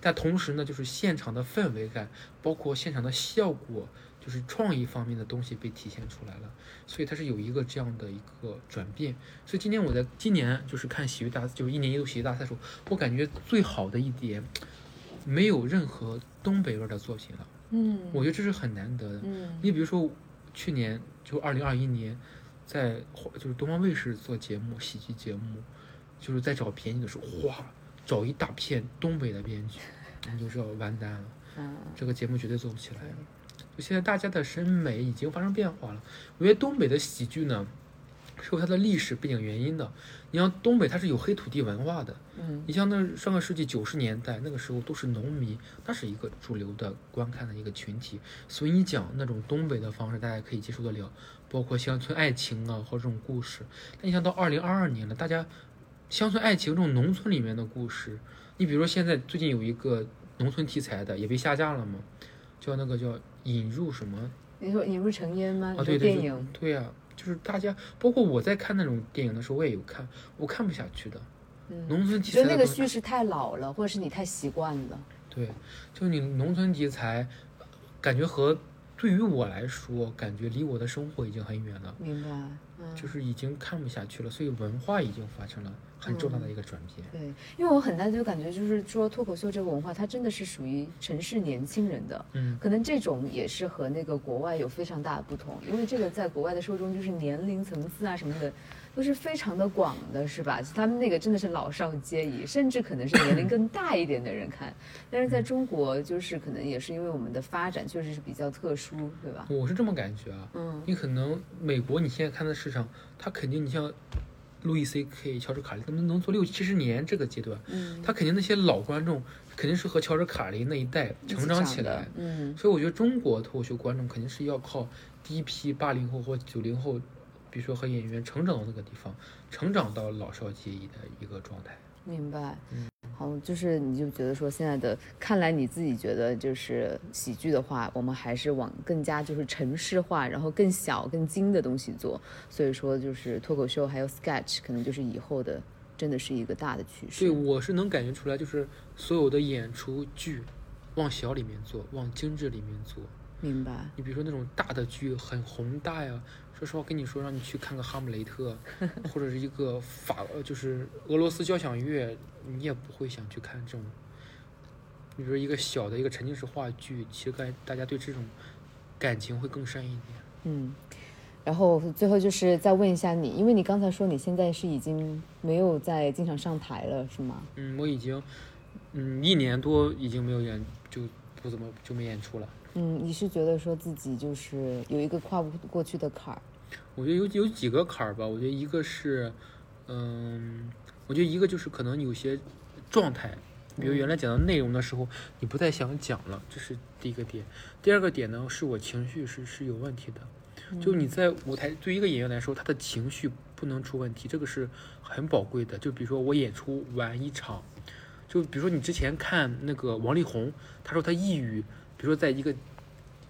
但同时呢，就是现场的氛围感，包括现场的效果，就是创意方面的东西被体现出来了，所以它是有一个这样的一个转变。所以今天我在今年就是看喜剧大，就是一年一度喜剧大赛的时候，我感觉最好的一点，没有任何东北味的作品了，嗯，我觉得这是很难得的。嗯你比如说去年就二零二一年，在就是东方卫视做节目喜剧节目，就是在找编剧的时候，哗，找一大片东北的编剧，你就知道完蛋了。嗯这个节目绝对做不起来了。就现在大家的审美已经发生变化了。我觉得东北的喜剧呢，是有它的历史背景原因的。你像东北，它是有黑土地文化的。嗯你像那上个世纪九十年代，那个时候都是农民，那是一个主流的观看的一个群体。所以你讲那种东北的方式，大家可以接受得了，包括乡村爱情啊或者这种故事。但你像到二零二二年了，大家乡村爱情这种农村里面的故事，你比如说现在最近有一个农村题材的也被下架了嘛，叫那个叫引入什么你说引入成烟吗？啊？对对对电影？对呀、就就是大家，包括我在看那种电影的时候，我也有看，我看不下去的。嗯农村题材觉得那个叙事太老了，或者是你太习惯了。对，就你农村题材，感觉和对于我来说，感觉离我的生活已经很远了，明白，嗯，就是已经看不下去了，所以文化已经发生了很重要的一个转变。对，因为我很大就感觉就是说脱口秀这个文化，它真的是属于城市年轻人的，嗯，可能这种也是和那个国外有非常大的不同，因为这个在国外的受众就是年龄层次啊什么的。都是非常的广的，是吧？他们那个真的是老少皆宜，甚至可能是年龄更大一点的人看。但是在中国，就是可能也是因为我们的发展确实是比较特殊，对吧？我是这么感觉啊。嗯，你可能美国你现在看的市场，它肯定你像路易 C K、乔治卡林，他们能做六七十年这个阶段，嗯，他肯定那些老观众肯定是和乔治卡林那一代成长起来。嗯，所以我觉得中国脱口秀观众肯定是要靠第一批八零后或九零后。比如说和演员成长到那个地方，成长到老少皆宜的一个状态。明白。嗯，好，就是你就觉得说现在的，看来你自己觉得就是喜剧的话，我们还是往更加就是城市化，然后更小、更精的东西做。所以说，就是脱口秀还有 sketch，可能就是以后的，真的是一个大的趋势。对，我是能感觉出来，就是所有的演出剧，往小里面做，往精致里面做。明白。你比如说那种大的剧，很宏大呀。说实话，跟你说，让你去看个《哈姆雷特》，或者是一个法，就是俄罗斯交响乐，你也不会想去看这种。你比如一个小的一个沉浸式话剧，其实感大家对这种感情会更深一点。嗯，然后最后就是再问一下你，因为你刚才说你现在是已经没有在经常上台了，是吗？嗯，我已经，嗯，一年多已经没有演，就不怎么就没演出了。嗯，你是觉得说自己就是有一个跨不过去的坎儿？我觉得有有几个坎儿吧。我觉得一个是，嗯，我觉得一个就是可能有些状态，比如原来讲到内容的时候，你不太想讲了，这是第一个点。第二个点呢，是我情绪是是有问题的。就你在舞台，对一个演员来说，他的情绪不能出问题，这个是很宝贵的。就比如说我演出完一场，就比如说你之前看那个王力宏，他说他抑郁。比如说，在一个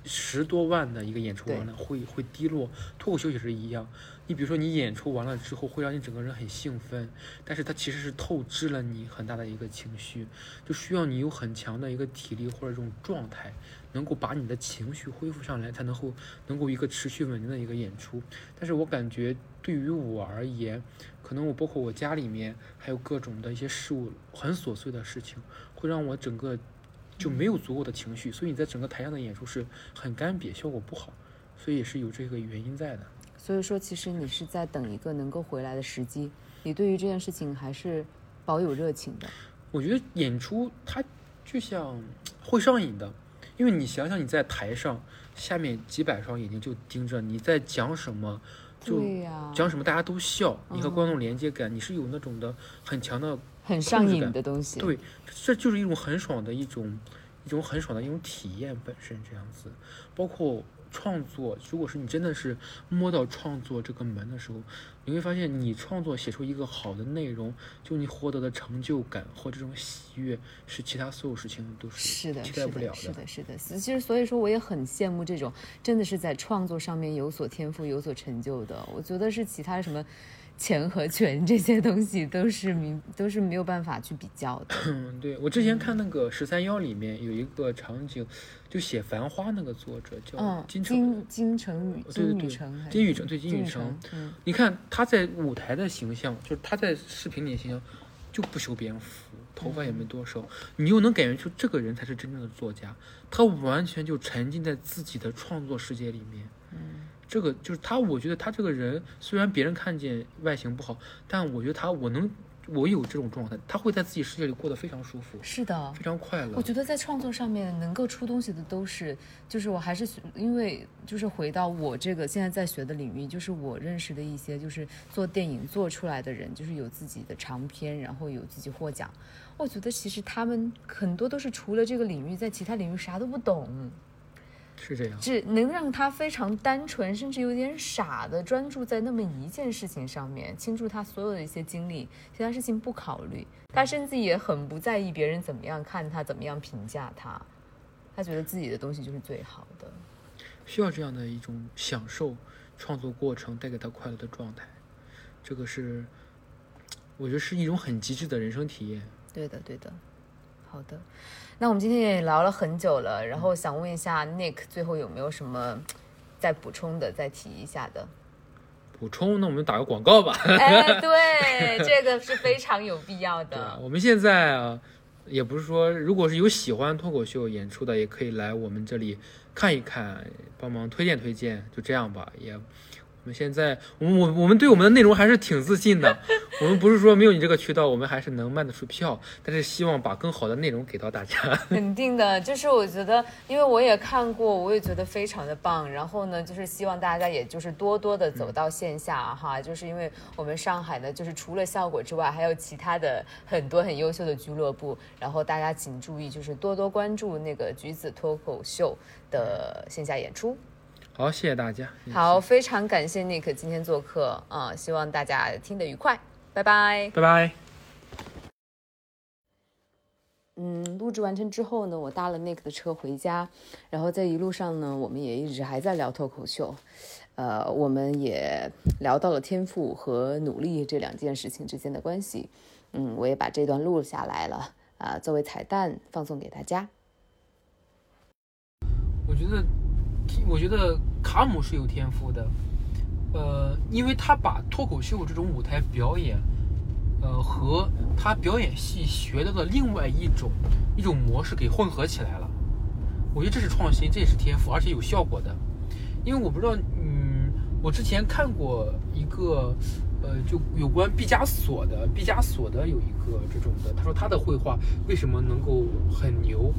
十多万的一个演出完了，会会低落。脱口秀也是一样。你比如说，你演出完了之后，会让你整个人很兴奋，但是它其实是透支了你很大的一个情绪，就需要你有很强的一个体力或者这种状态，能够把你的情绪恢复上来，才能够能够一个持续稳定的一个演出。但是我感觉对于我而言，可能我包括我家里面还有各种的一些事物，很琐碎的事情，会让我整个。就没有足够的情绪，所以你在整个台上的演出是很干瘪，效果不好，所以也是有这个原因在的。所以说，其实你是在等一个能够回来的时机，你对于这件事情还是保有热情的。我觉得演出它就像会上瘾的，因为你想想你在台上，下面几百双眼睛就盯着你在讲什么，就讲什么大家都笑，你和观众连接感，你是有那种的很强的。很上瘾的东西，对，这就是一种很爽的一种，一种很爽的一种体验本身这样子。包括创作，如果是你真的是摸到创作这个门的时候，你会发现你创作写出一个好的内容，就你获得的成就感或这种喜悦，是其他所有事情都是替代不了的。是的，是的。其实所以说，我也很羡慕这种真的是在创作上面有所天赋、有所成就的。我觉得是其他什么。钱和权这些东西都是明都是没有办法去比较的。嗯，对我之前看那个十三幺里面有一个场景，就写《繁花》那个作者叫金金金城宇，对对对，金宇成对金宇成。你看他在舞台的形象，就是他在视频里的形象，就不修边幅，头发也没多少，你又能感觉出这个人才是真正的作家，他完全就沉浸在自己的创作世界里面。嗯。这个就是他，我觉得他这个人虽然别人看见外形不好，但我觉得他，我能，我有这种状态，他会在自己世界里过得非常舒服，是的，非常快乐。我觉得在创作上面能够出东西的都是，就是我还是因为就是回到我这个现在在学的领域，就是我认识的一些就是做电影做出来的人，就是有自己的长片，然后有自己获奖。我觉得其实他们很多都是除了这个领域，在其他领域啥都不懂。是这样，只能让他非常单纯，甚至有点傻的专注在那么一件事情上面，倾注他所有的一些精力，其他事情不考虑。他甚至也很不在意别人怎么样看他，怎么样评价他，他觉得自己的东西就是最好的。需要这样的一种享受，创作过程带给他快乐的状态，这个是我觉得是一种很极致的人生体验。对的，对的。好的，那我们今天也聊了很久了，然后想问一下 Nick，最后有没有什么再补充的、再提一下的？补充，那我们打个广告吧。哎，*laughs* 对，这个是非常有必要的。我们现在啊，也不是说，如果是有喜欢脱口秀演出的，也可以来我们这里看一看，帮忙推荐推荐，就这样吧。也，我我们现在，我们我我们对我们的内容还是挺自信的。我们不是说没有你这个渠道，我们还是能卖得出票，但是希望把更好的内容给到大家。*laughs* 肯定的，就是我觉得，因为我也看过，我也觉得非常的棒。然后呢，就是希望大家也就是多多的走到线下哈，就是因为我们上海呢，就是除了效果之外，还有其他的很多很优秀的俱乐部。然后大家请注意，就是多多关注那个橘子脱口秀的线下演出。好，谢谢大家。好，非常感谢 Nick 今天做客啊、希望大家听得愉快，拜拜。拜拜。嗯，录制完成之后呢，我搭了 Nick 的车回家，然后在一路上呢，我们也一直还在聊脱口秀，呃，我们也聊到了天赋和努力这两件事情之间的关系。嗯，我也把这段录下来了，啊、作为彩蛋放送给大家。我觉得，我觉得卡姆是有天赋的，呃，因为他把脱口秀这种舞台表演，呃，和他表演系学到的另外一种一种模式给混合起来了。我觉得这是创新，这也是天赋，而且有效果的。因为我不知道，嗯，我之前看过一个，呃，就有关毕加索的，毕加索的有一个这种的，他说他的绘画为什么能够很牛，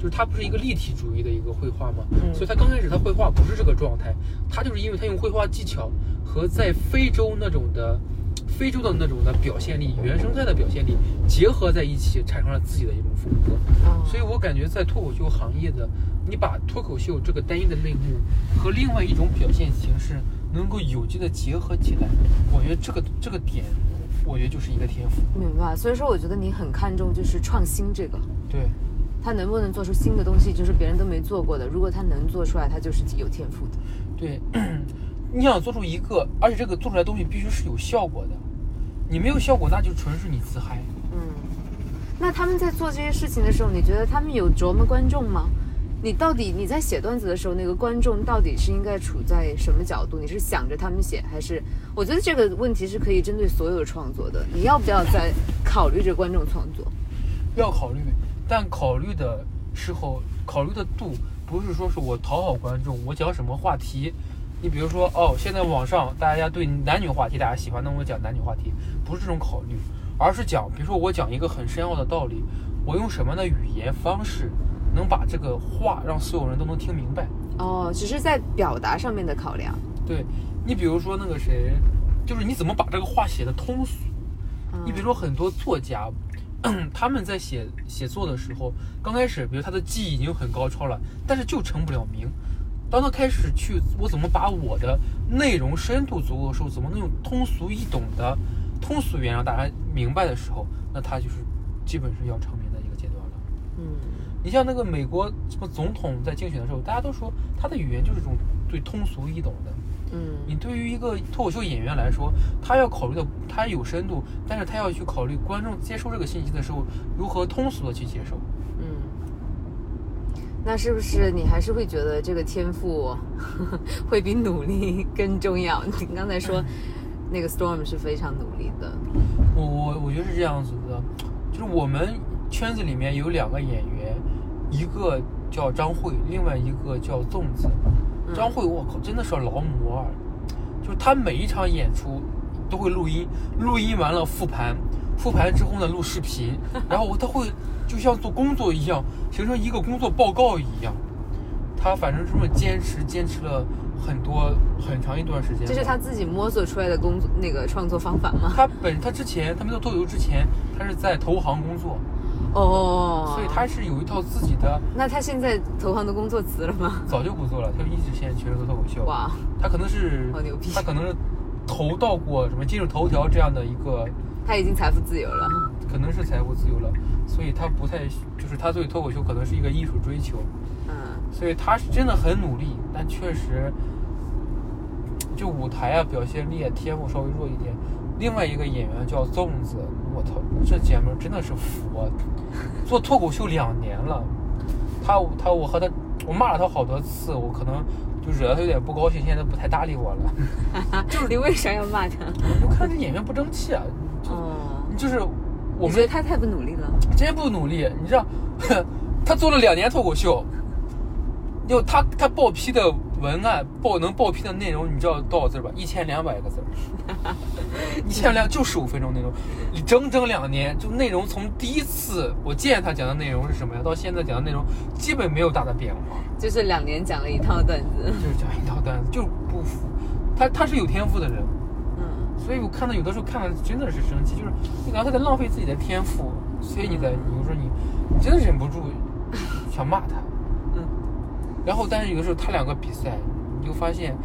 就是他不是一个立体主义的一个绘画吗？所以他刚开始他绘画不是这个状态，他就是因为他用绘画技巧和在非洲那种的。非洲的那种的表现力，原生态的表现力结合在一起，产生了自己的一种风格。所以我感觉在脱口秀行业的，你把脱口秀这个单一的类目和另外一种表现形式能够有机的结合起来，我觉得这个这个点，我觉得就是一个天赋。明白，所以说我觉得你很看重就是创新这个，对，他能不能做出新的东西，就是别人都没做过的。如果他能做出来，他就是有天赋的。对，*clears throat* 你想做出一个，而且这个做出来的东西必须是有效果的，你没有效果，那就纯是你自嗨。嗯，那他们在做这些事情的时候，你觉得他们有琢磨观众吗？你到底你在写段子的时候，那个观众到底是应该处在什么角度？你是想着他们写，还是？我觉得这个问题是可以针对所有的创作的。你要不要在考虑着观众创作？要考虑，但考虑的时候，考虑的度不是说是我讨好观众，我讲什么话题。你比如说，哦，现在网上大家对男女话题大家喜欢，那我讲男女话题，不是这种考虑，而是讲，比如说我讲一个很深奥的道理，我用什么样的语言方式能把这个话让所有人都能听明白。哦，只是在表达上面的考量。对你比如说那个谁，就是你怎么把这个话写的通俗。你比如说很多作家，*clears throat* 他们在写写作的时候，刚开始，比如他的技艺已经很高超了，但是就成不了名。当他开始去，我怎么把我的内容深度足够的时候，怎么能用通俗易懂的通俗语言让大家明白的时候，那他就是基本是要成名的一个阶段了。嗯，你像那个美国什么总统在竞选的时候，大家都说他的语言就是这种最通俗易懂的。你嗯，对于一个脱口秀演员来说，他要考虑的他有深度，但是他要去考虑观众接收这个信息的时候如何通俗的去接受。嗯，那是不是你还是会觉得这个天赋 *laughs* 会比努力更重要？你刚才说那个 *laughs* Storm 是非常努力的，我我我觉得是这样子的，就是我们圈子里面有两个演员，一个叫张慧，另外一个叫粽子。张惠，我靠，真的是劳模啊！就是他每一场演出都会录音，录音完了复盘，复盘之后呢录视频，*laughs* 然后他会就像做工作一样，形成一个工作报告一样。他反正这么坚持，坚持了很多很长一段时间。这是他自己摸索出来的工作那个创作方法吗？他本他之前他没做脱口秀之前，他是在投行工作，哦，所以他是有一套自己的，那他现在投行的工作辞了吗？早就不做了，他就一直现在全职做脱口秀。哇，他可能是好牛逼他可能是投到过什么今日头条这样的一个，*laughs* 他已经财富自由了。可能是财富自由了，所以他不太就是他对脱口秀可能是一个艺术追求，嗯，所以他是真的很努力，但确实就舞台啊表现力啊天赋稍微弱一点。另外一个演员叫粽子，我操，这姐们儿真的是佛，做脱口秀两年了，她她我和她我骂了她好多次，我可能就惹得她有点不高兴，现在不太搭理我了。*laughs* 就是你为啥要骂他？*laughs* 我看这演员不争气啊，就哦，就是我们我觉得他太不努力了。真不努力，你知道，*laughs* 他做了两年脱口秀，就他他报批的文案报能报批的内容，你知道多少字吧？一千两百个字儿，*laughs* 一千两就十五分钟内容，你整整两年，就内容从第一次我见他讲的内容是什么呀，到现在讲的内容基本没有大的变化，就是两年讲了一套段子。就是讲一套段子，就是不服。他他是有天赋的人，嗯，所以我看到有的时候看了真的是生气，就是你感觉他在浪费自己的天赋，所以你在有时候你你真的忍不住想骂他，嗯，然后但是有的时候他两个比赛，你就发现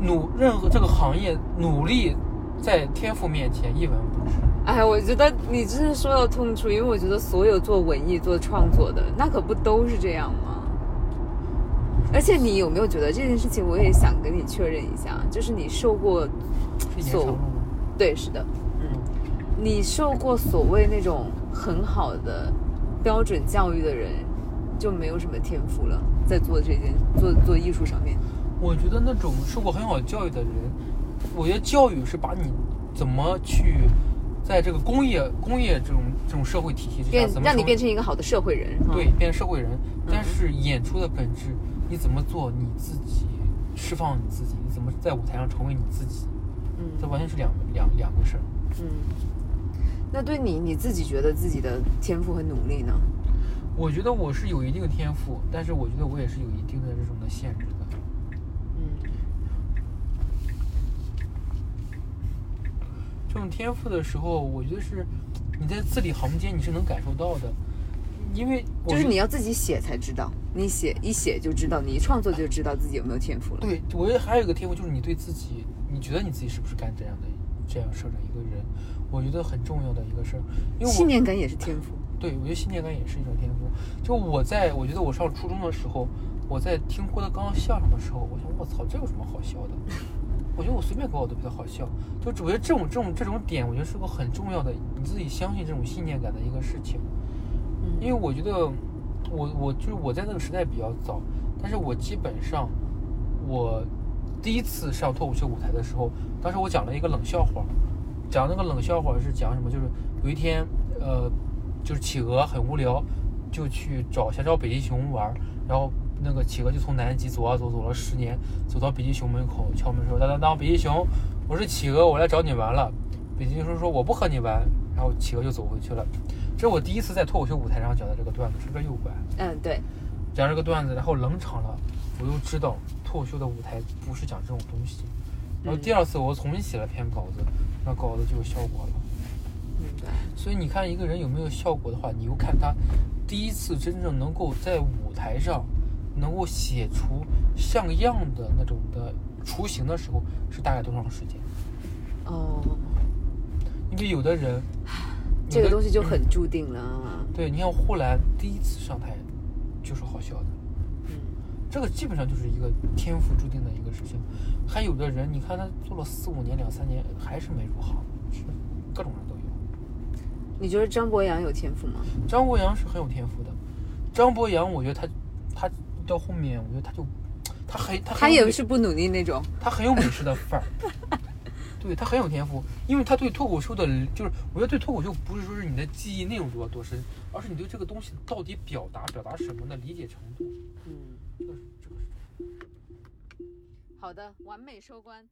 努任何这个行业努力在天赋面前一文不值。哎，我觉得你真是说到痛处，因为我觉得所有做文艺、做创作的，那可不都是这样吗？而且你有没有觉得这件事情，我也想跟你确认一下，就是你受过，所？对，是的，嗯，你受过所谓那种很好的标准教育的人，就没有什么天赋了，在做这件做做艺术上面。我觉得那种受过很好教育的人，我觉得教育是把你怎么去在这个工业工业这种这种社会体系之下，变让你变成一个好的社会人。哈对，变成社会人。但是演出的本质，你怎么做你自己，释放你自己，你怎么在舞台上成为你自己，嗯这嗯完全是两两两个事儿。嗯。那对你你自己觉得自己的天赋和努力呢？我觉得我是有一定的天赋，但是我觉得我也是有一定的这种的限制的。嗯这种天赋的时候，我觉得是你在字里行间你是能感受到的，因为就是你要自己写才知道，你写一写就知道，你一创作就知道自己有没有天赋了。对，我觉得还有一个天赋就是你对自己，你觉得你自己是不是干这样的这样事儿的一个人，我觉得很重要的一个事儿，因为信念感也是天赋。对，我觉得信念感也是一种天赋。就我在我觉得我上初中的时候，我在听郭德纲相声的时候，我想我操，这有什么好笑的？我觉得我随便搞我都比较好笑。就我觉得这种这种这种点，我觉得是个很重要的，你自己相信这种信念感的一个事情。因为我觉得我我就是我在那个时代比较早，但是我基本上我第一次上脱口秀舞台的时候，当时我讲了一个冷笑话，讲那个冷笑话是讲什么？就是有一天，呃，就是企鹅很无聊，就去找想找北极熊玩，然后那个企鹅就从南极走啊走，走了十年，走到北极熊门口敲门说：“当当当，北极熊，我是企鹅，我来找你玩了。”北极熊说：“我不和你玩。”然后企鹅就走回去了。这是我第一次在脱口秀舞台上讲的这个段子，是不是诱拐？嗯，对，讲这个段子，然后冷场了，我又知道脱口秀的舞台不是讲这种东西。然后第二次我重新写了篇稿子，那稿子就有效果了。所以你看一个人有没有效果的话，你又看他第一次真正能够在舞台上能够写出像样的那种的雏形的时候，是大概多长时间？哦，因为有的人，这个东西就很注定了啊。对，你看呼兰第一次上台就是好笑的，嗯这个基本上就是一个天赋注定的一个事情。还有的人，你看他做了四五年、两三年还是没入行，是各种。你觉得张博洋有天赋吗？张博洋是很有天赋的，张博洋，我觉得他他到后面，我觉得他就他很他很他也是不努力那种。他很有美式的范儿，*laughs* 对他很有天赋，因为他对脱口秀的，就是我觉得对脱口秀不是说是你的记忆内容多多深，而是你对这个东西到底表达表达什么的理解程度，嗯，这个是这个是。好的，完美收官。